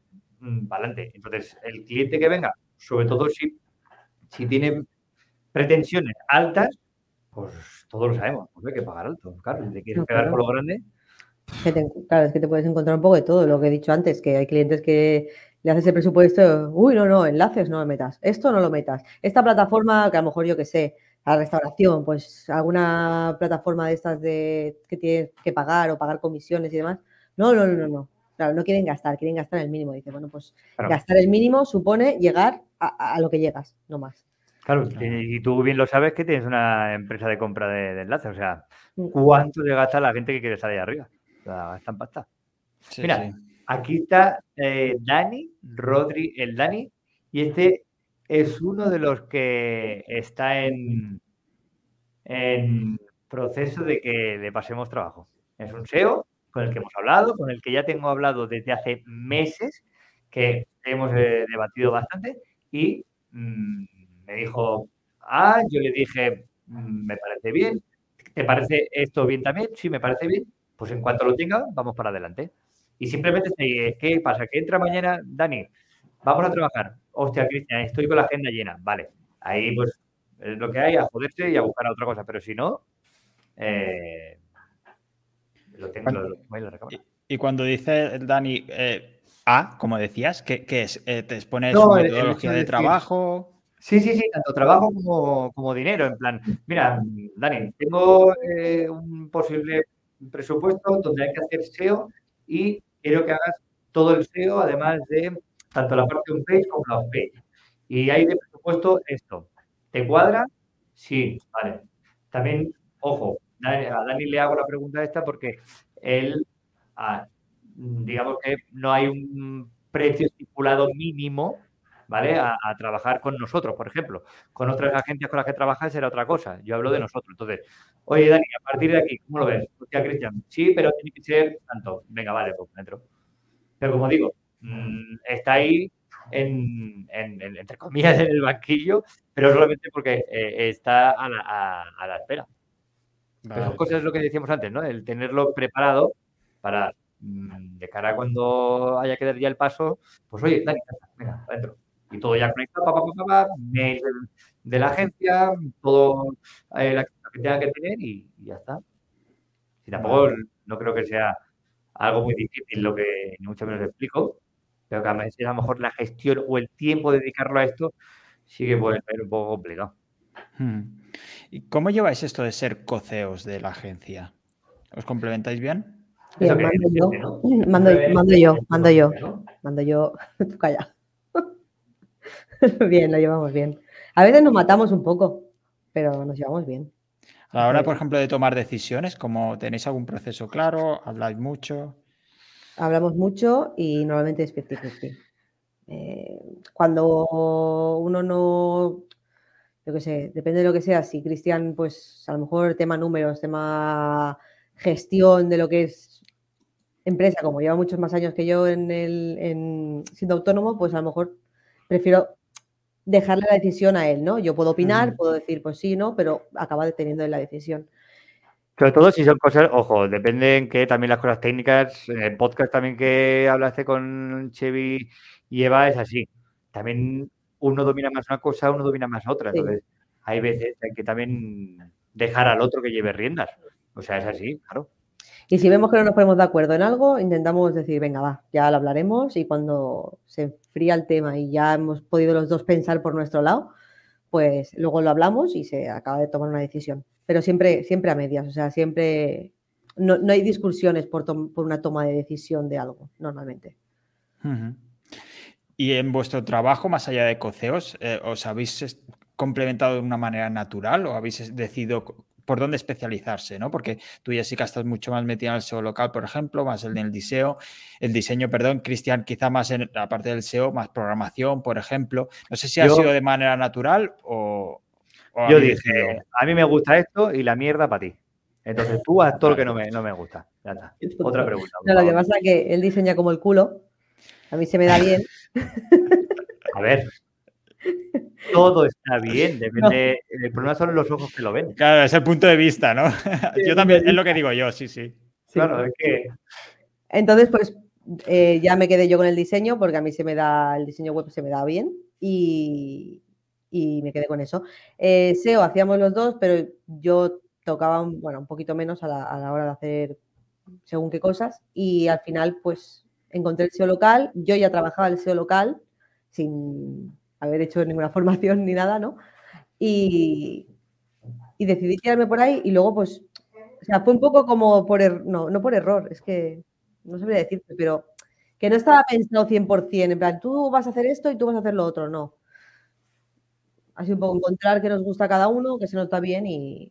para adelante. Entonces, el cliente que venga, sobre todo si, si tiene pretensiones altas, pues todos lo sabemos, pues hay que pagar alto. Claro, si te quieres No, pegar claro. por lo grande, claro, es que te puedes encontrar un poco de todo, lo que he dicho antes, que hay clientes que le haces el presupuesto, uy, no, no, enlaces no lo metas, esto no lo metas, esta plataforma que a lo mejor yo que sé, la restauración, pues alguna plataforma de estas de que tienes que pagar o pagar comisiones y demás, no, no, no, no, no. Claro, no quieren gastar, quieren gastar el mínimo. Dice, bueno, pues Claro. gastar el mínimo supone llegar a, a lo que llegas, no más. Claro, y tú bien lo sabes que tienes una empresa de compra de, de enlaces. O sea, Mm. ¿cuánto le gasta la gente que quiere estar ahí arriba? O sea, gastan pasta. Sí, Mira, sí. Aquí está eh, Dani, Rodri, el Dani, y este es uno de los que está en, en proceso de que le pasemos trabajo. Es un SEO con el que hemos hablado, con el que ya tengo hablado desde hace meses, que hemos eh, debatido bastante, y mm, me dijo, ah, yo le dije, "Mm, me parece bien, ¿te parece esto bien también? Sí, me parece bien. Pues en cuanto lo tenga, vamos para adelante. Y simplemente, se- ¿qué pasa? Que entra mañana, Dani, vamos a trabajar. Hostia, Cristian, estoy con la agenda llena. Vale, ahí pues es lo que hay, a joderse y a buscar otra cosa. Pero si no, eh, Lo tengo, lo, y, cuando dice Dani eh, A, como decías, ¿qué, es? ¿Te expones metodología de trabajo? Sí, sí, sí, tanto trabajo como, dinero. En plan, mira, Dani, tengo eh, un posible presupuesto donde hay que hacer SEO y quiero que hagas todo el SEO, además de tanto la parte de un page como la off page. Y hay de presupuesto esto. ¿Te cuadra? Sí, vale. También, ojo, a Dani le hago la pregunta esta porque él, ah, digamos que no hay un precio estipulado mínimo ¿vale? A, trabajar con nosotros, por ejemplo. Con otras agencias con las que trabajas era otra cosa. Yo hablo de nosotros. Entonces, oye, Dani, a partir de aquí, ¿cómo lo ves? Hostia, Cristian, sí, pero tiene que ser tanto. Venga, vale, pues dentro. Pero como digo, mm, está ahí en, entre comillas en el banquillo, pero solamente porque eh, está a la, espera. Vale. Son cosas lo que decíamos antes, ¿no? El tenerlo preparado para mm, de cara a cuando haya que dar ya el paso, pues oye, Dani, venga, adentro y todo ya conectado, papá, papá, mail de la agencia, todo eh, la que tenga que tener y, ya está. Y tampoco no creo que sea algo muy difícil lo que ni mucho menos explico, pero que a lo mejor la gestión o el tiempo de dedicarlo a esto sí que puede ser un poco complicado. Hmm. ¿Y cómo lleváis esto de ser coceos de la agencia? ¿Os complementáis bien? mando, yo, mando, mando, yo, mando yo, mando yo, calla. bien, lo llevamos bien. A veces nos matamos un poco, pero nos llevamos bien. A la hora, por ejemplo, de tomar decisiones, como tenéis algún proceso claro, habláis mucho. Hablamos mucho y normalmente es 50-50. Eh, cuando uno no, yo qué sé, depende de lo que sea, si Cristian, pues a lo mejor tema números, tema gestión de lo que es empresa, como lleva muchos más años que yo en el, en, siendo autónomo, pues a lo mejor prefiero dejarle la decisión a él, ¿no? Yo puedo opinar, puedo decir pues sí, no, pero acaba deteniendo la decisión. Sobre todo si son cosas, ojo, depende en que también las cosas técnicas, en el podcast también que hablaste con Chevy y Eva es así. También uno domina más una cosa, uno domina más otra. Entonces, hay veces hay que también dejar al otro que lleve riendas. O sea, es así, claro. Y si vemos que no nos ponemos de acuerdo en algo, intentamos decir, venga, va, ya lo hablaremos y cuando se fría el tema y ya hemos podido los dos pensar por nuestro lado, pues luego lo hablamos y se acaba de tomar una decisión. Pero siempre, siempre a medias, o sea, siempre no, hay discusiones por, por, una toma de decisión de algo, normalmente. Y en vuestro trabajo, más allá de coceos, eh, ¿os habéis complementado de una manera natural o habéis decidido por dónde especializarse, ¿no? Porque tú, Jessica, estás mucho más metida en el SEO local, por ejemplo, más en el diseño, el diseño, perdón, Cristian, quizá más en la parte del SEO, más programación, por ejemplo. No sé si ha sido de manera natural o... yo dije, a mí me gusta esto y la mierda para ti. Entonces tú haz todo lo que no me, no me gusta. Ya está. Otra pregunta. No, lo que pasa es que él diseña como el culo. A mí se me da bien. A ver, todo está bien, depende. El problema son los ojos que lo ven. Claro, es el punto de vista, ¿no? yo también, es lo que digo yo, sí, sí. Claro, es que. Entonces, pues eh, ya me quedé yo con el diseño, porque a mí se me da, el diseño web se me da bien y, me quedé con eso. Eh, SEO hacíamos los dos, pero yo tocaba, bueno, un poquito menos a la, a la hora de hacer según qué cosas y al final, pues encontré el SEO local, yo ya trabajaba el SEO local sin haber hecho ninguna formación ni nada, ¿no? Y, decidí tirarme por ahí y luego, pues, o sea, fue un poco como por, er, no, no por error, es que no sabría decirte, pero que no estaba pensado 100%, en plan, tú vas a hacer esto y tú vas a hacer lo otro, no. Sido un poco encontrar qué nos gusta a cada uno, que se nota bien y...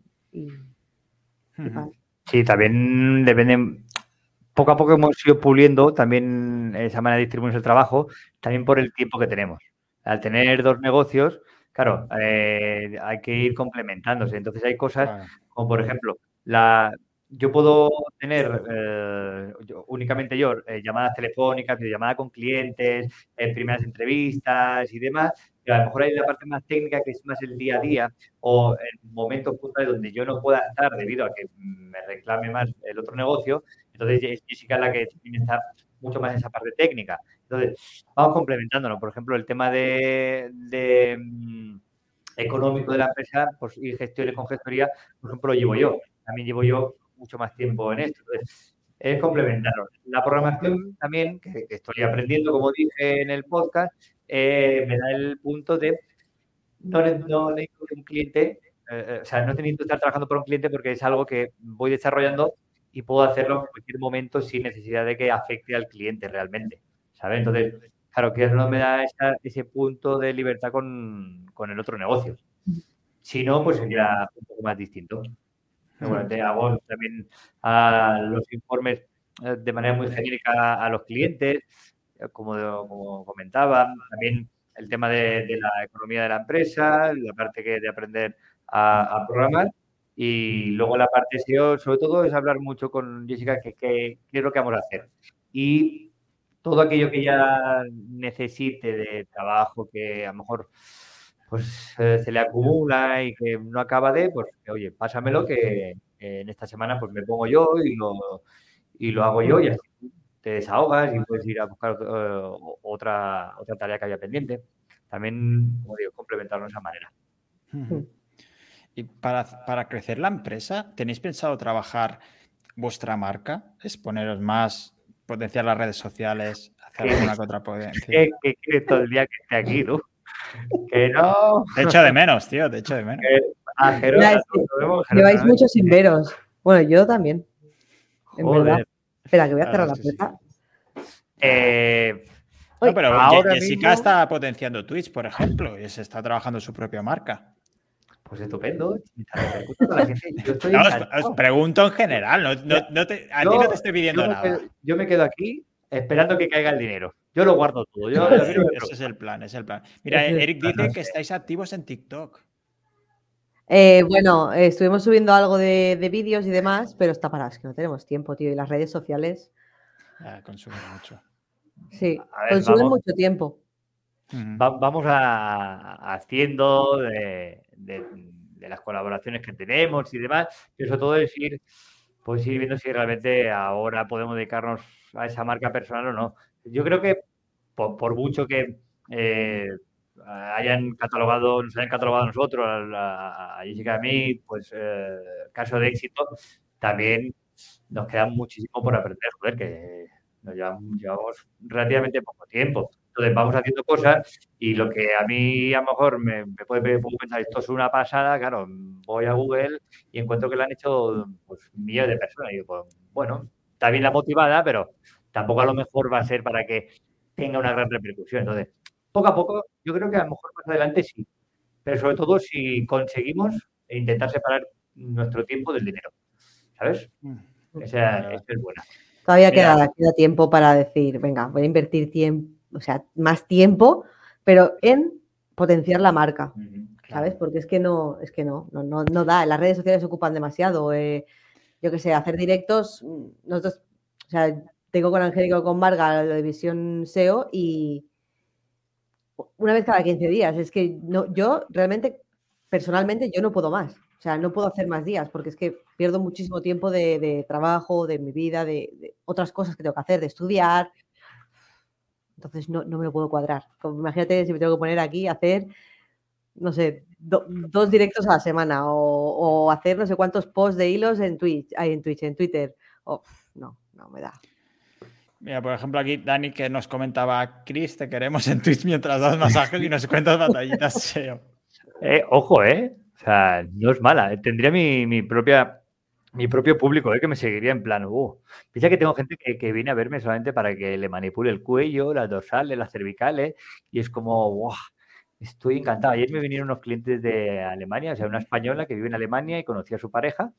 sí, también depende, poco a poco hemos ido puliendo también esa manera de distribuirnos el trabajo, también por el tiempo que tenemos al tener dos negocios, claro, eh, hay que ir complementándose. Entonces hay cosas como, por ejemplo, la, yo puedo tener eh, únicamente yo eh, llamadas telefónicas, llamadas con clientes, primeras entrevistas y demás, pero a lo mejor hay la parte más técnica que es más el día a día o en momentos puntuales donde yo no pueda estar debido a que me reclame más el otro negocio. Entonces Jessica es la que tiene que estar mucho más esa parte técnica. Entonces, vamos complementándonos. Por ejemplo, el tema de, mm, económico de la empresa pues, y gestiones con gestoría, por ejemplo, lo llevo yo. También llevo yo mucho más tiempo en esto. es complementario. La programación también, que, estoy aprendiendo, como dije en el podcast, eh, me da el punto de no, no necesito un cliente, eh, eh, o sea, no necesito estar trabajando por un cliente porque es algo que voy desarrollando y puedo hacerlo en cualquier momento sin necesidad de que afecte al cliente realmente, ¿sabes? Entonces, claro, que no me da ese punto de libertad con, con el otro negocio. Si no, pues sería un poco más distinto. Bueno, te hago también a los informes eh, de manera muy genérica a los clientes, eh, como, como comentaba, también el tema de, la economía de la empresa, la parte que de aprender a, programar y luego la parte SEO, sobre todo, es hablar mucho con Jessica qué que, es lo que vamos a hacer. Y todo aquello que ya necesite de trabajo, que a lo mejor pues eh, se le acumula y que no acaba de, pues oye, pásamelo que en esta semana pues me pongo yo y lo, y lo hago yo y así te desahogas y puedes ir a buscar eh, otra, otra tarea que haya pendiente. También, como digo, complementarlo de esa manera. Y para, para crecer la empresa, ¿tenéis pensado trabajar vuestra marca? ¿Es poneros más, potenciar las redes sociales, hacer alguna contrapotencia? ¿Qué, qué quieres todo el día que esté aquí, tú? Que no. Te echo de menos, tío, te echo de menos. lleváis muchos sin veros. Bueno, yo también. En verdad. Espera, que voy a cerrar la puerta. Eh, no, pero ahora Jessica está potenciando Twitch, por ejemplo, y se está trabajando su propia marca. Pues estupendo. os, pregunto en general, no, no, te, a ti no te estoy pidiendo nada. yo me quedo aquí esperando que caiga el dinero. Yo lo guardo todo. Ese es el plan, es el plan. Mira, Eric dice que estáis activos en TikTok. Eh, bueno, estuvimos subiendo algo de, vídeos y demás, pero está parado, es que no tenemos tiempo, tío. Y las redes sociales. consumen mucho. Sí, consumen mucho tiempo. Vamos a, haciendo de, las colaboraciones que tenemos y demás, pero sobre todo decir, pues ir viendo si realmente ahora podemos dedicarnos a esa marca personal o no. Yo creo que por, mucho que eh, hayan catalogado, nos hayan catalogado a nosotros, a, Jessica y a mí, pues eh, caso de éxito, también nos queda muchísimo por aprender, joder, que nos llevamos, relativamente poco tiempo. Entonces vamos haciendo cosas y lo que a mí a lo mejor me, puede, pensar, esto es una pasada, claro, voy a Google y encuentro que lo han hecho pues, millones de personas. Y digo, pues, bueno, está bien la motivada, pero tampoco a lo mejor va a ser para que tenga una gran repercusión. Entonces, poco a poco, yo creo que a lo mejor más adelante sí, pero sobre todo si conseguimos intentar separar nuestro tiempo del dinero, ¿sabes? Mm. Esa, es buena. Todavía queda, tiempo para decir, venga, voy a invertir tiempo, o sea, más tiempo, pero en potenciar la marca, ¿sabes? Porque es que no, es que no, no, no, da, las redes sociales ocupan demasiado. Eh, yo qué sé, hacer directos, mm, nosotros, o sea, tengo con Angélica con Marga la división SEO y una vez cada 15 días. Es que no, yo realmente, personalmente, yo no puedo más. O sea, no puedo hacer más días porque es que pierdo muchísimo tiempo de, trabajo, de mi vida, de, otras cosas que tengo que hacer, de estudiar. Entonces no, me lo puedo cuadrar. imagínate si me tengo que poner aquí a hacer, no sé, dos directos a la semana o, hacer no sé cuántos posts de hilos en Twitch, en Twitch, en Twitter. no, no me da. Mira, por ejemplo, aquí Dani que nos comentaba, Chris, te queremos en Twitch mientras das masajes y nos cuentas batallitas SEO. Eh, ojo, ¿eh? O sea, no es mala. Tendría mi, propia, mi propio público, ¿eh? Que me seguiría en plan, uh. Piensa que tengo gente que, viene a verme solamente para que le manipule el cuello, las dorsales, las cervicales, y es como, wow, estoy encantado. Ayer me vinieron unos clientes de Alemania, o sea, una española que vive en Alemania y conocía a su pareja,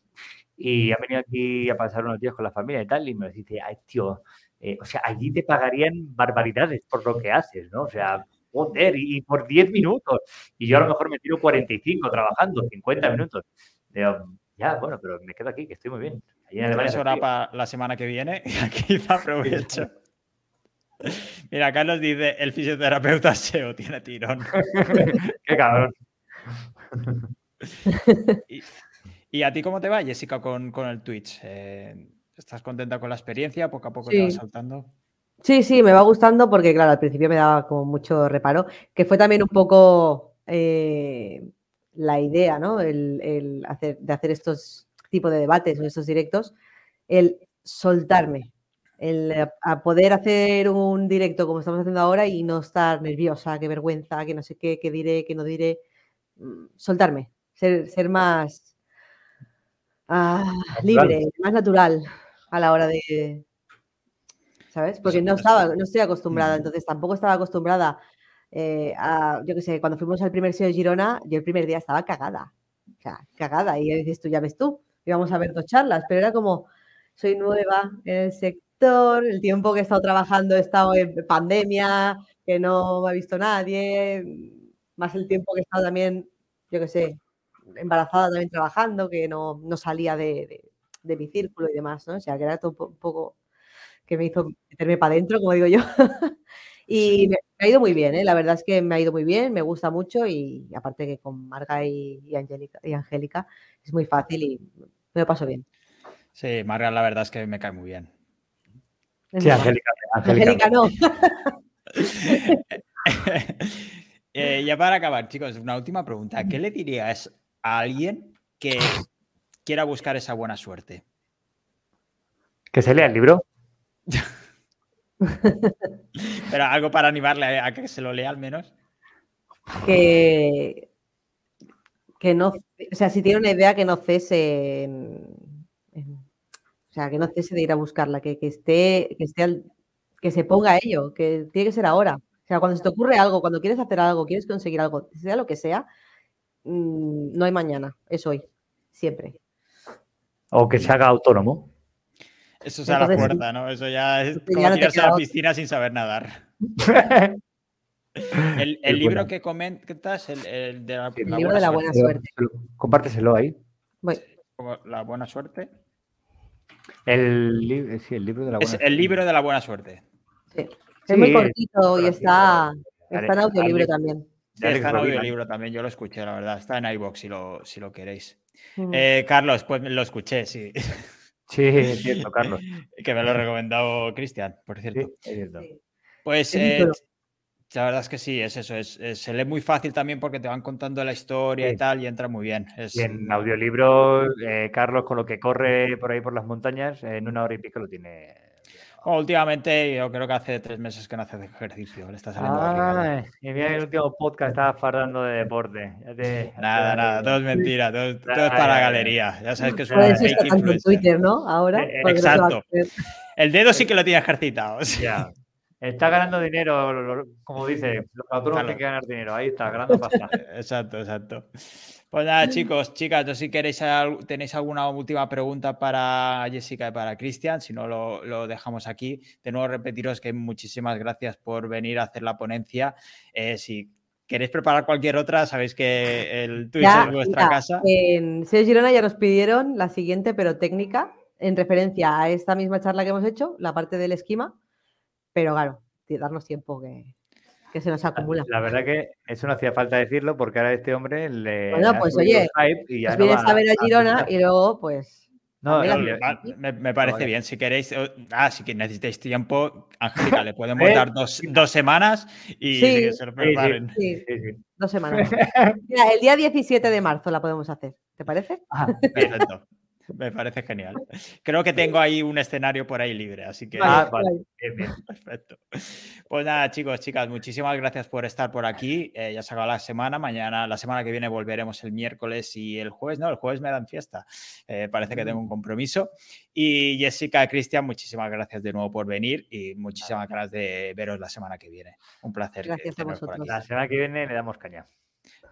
y ha venido aquí a pasar unos días con la familia y tal, y me dice, ay, tío, eh, o sea, allí te pagarían barbaridades por lo que haces, ¿no? O sea, joder, y, por 10 minutos. Y yo a lo mejor me tiro 45 trabajando, 50 minutos. Ya, bueno, pero me quedo aquí, que estoy muy bien. Allí hora para la semana que viene y aquí aprovecho. Mira, Carlos dice, el fisioterapeuta SEO tiene tirón. Qué cabrón. y, a ti cómo te va, Jessica, con, con el Twitch? Eh, ¿Estás contenta con la experiencia? ¿Poco a poco te vas saltando? Sí, sí, me va gustando porque, claro, al principio me daba como mucho reparo, que fue también un poco eh, la idea, ¿no? El, hacer, de hacer estos tipo de debates o estos directos, el soltarme, el a poder hacer un directo como estamos haciendo ahora y no estar nerviosa, qué vergüenza, que no sé qué, qué diré, qué no diré, mm, soltarme, ser, ser más ah, libre, más natural a la hora de, ¿sabes? Porque no estaba, no estoy acostumbrada, entonces tampoco estaba acostumbrada eh, yo qué sé, cuando fuimos al primer SEO de Girona, yo el primer día estaba cagada, o sea, cagada, y dices tú, ya ves tú, íbamos a ver dos charlas, pero era como, soy nueva en el sector, el tiempo que he estado trabajando he estado en pandemia, que no me ha visto nadie, más el tiempo que he estado también, yo qué sé, embarazada también trabajando, que no, no salía de, de, mi círculo y demás, ¿no? O sea, que era todo un poco que me hizo meterme para adentro, como digo yo. y me, ha ido muy bien, ¿eh? la verdad es que me ha ido muy bien, me gusta mucho y aparte que con Marga y, y, Angélica, y Angélica es muy fácil y me lo paso bien. Sí, Marga la verdad es que me cae muy bien. Sí, Angélica. Angélica, no. eh, ya para acabar, chicos, una última pregunta. ¿Qué le dirías a alguien que quiera buscar esa buena suerte? ¿Que se lea el libro? Pero algo para animarle a que se lo lea al menos. Que, que no, o sea, si tiene una idea que no cese en, en, o sea, que no cese de ir a buscarla, que, que esté, que esté al, que se ponga a ello, que tiene que ser ahora. O sea, cuando se te ocurre algo, cuando quieres hacer algo, quieres conseguir algo, sea lo que sea, mmm, no hay mañana, es hoy, siempre. O que se haga autónomo. Eso es a la puerta, ¿no? Eso ya es como ya tirarse a la piscina sin saber nadar. el, el libro bueno. que comentas, el, el de la, el la libro de la buena suerte. suerte. Compárteselo ahí. Voy. La buena suerte. El, sí, el libro de la buena es suerte. El libro de la buena suerte. Sí. Es sí, muy cortito y está, está en audiolibro también. Sí, está en audiolibro también, yo lo escuché, la verdad. Está en iBox si lo, si lo queréis. Mm. Eh, Carlos, pues lo escuché, sí. Sí, es cierto, Carlos. que me lo ha recomendado Cristian, por cierto. Sí, es cierto. Pues eh, la verdad es que sí, es eso. Es, es, se lee muy fácil también porque te van contando la historia sí. y tal y entra muy bien. Es... Y en audiolibro, eh, Carlos, con lo que corre por ahí por las montañas, en una hora y pico lo tiene. Últimamente, yo creo que hace tres meses que no hace ejercicio. Le está saliendo ah, y mira, el último podcast estaba fardando de deporte. De, nada, nada, todo es mentira, todo, todo es para la galería. Ya sabes que es una fake influencer. Twitter, ¿no? Ahora. Eh, exacto. El dedo sí que lo tiene ejercitado. O sea. Está ganando dinero, como dice, los patrones claro. que ganar dinero. Ahí está, ganando pasta. exacto, exacto. Pues nada, chicos, chicas, no sé si queréis, tenéis alguna última pregunta para Jessica y para Cristian, si no lo, lo, dejamos aquí. De nuevo, repetiros que muchísimas gracias por venir a hacer la ponencia. Eh, si queréis preparar cualquier otra, sabéis que el Twitch ya, es vuestra casa. En SEO Girona ya nos pidieron la siguiente, pero técnica, en referencia a esta misma charla que hemos hecho, la parte del esquema pero claro, darnos tiempo que, que se nos acumula. La, verdad que eso no hacía falta decirlo porque ahora este hombre le. Bueno, pues oye, y ya pues no vienes a ver a Girona y luego, pues. No, no me, me, parece vale. bien. Si queréis, ah, si necesitáis tiempo, Angélica, le podemos ¿Eh? dar dos, dos, semanas y sí, se lo preparen. Sí, sí, dos semanas. Mira, el día 17 de marzo la podemos hacer. ¿Te parece? Ah, perfecto. Me parece genial. Creo que tengo ahí un escenario por ahí libre, así que. Ah, vale. Bien, bien, perfecto. Pues nada, chicos, chicas, muchísimas gracias por estar por aquí. Eh, ya se acaba la semana. Mañana, la semana que viene, volveremos el miércoles y el jueves. No, el jueves me dan fiesta. Eh, parece que tengo un compromiso. Y Jessica, Cristian, muchísimas gracias de nuevo por venir y muchísimas ganas de veros la semana que viene. Un placer. Gracias a vosotros. La semana que viene le damos caña.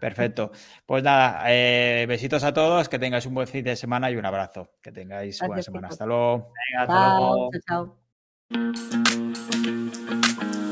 Perfecto. Pues nada, eh, besitos a todos, que tengáis un buen fin de semana y un abrazo. Que tengáis Gracias, buena semana. Hasta luego. Venga, hasta luego. chao. chao.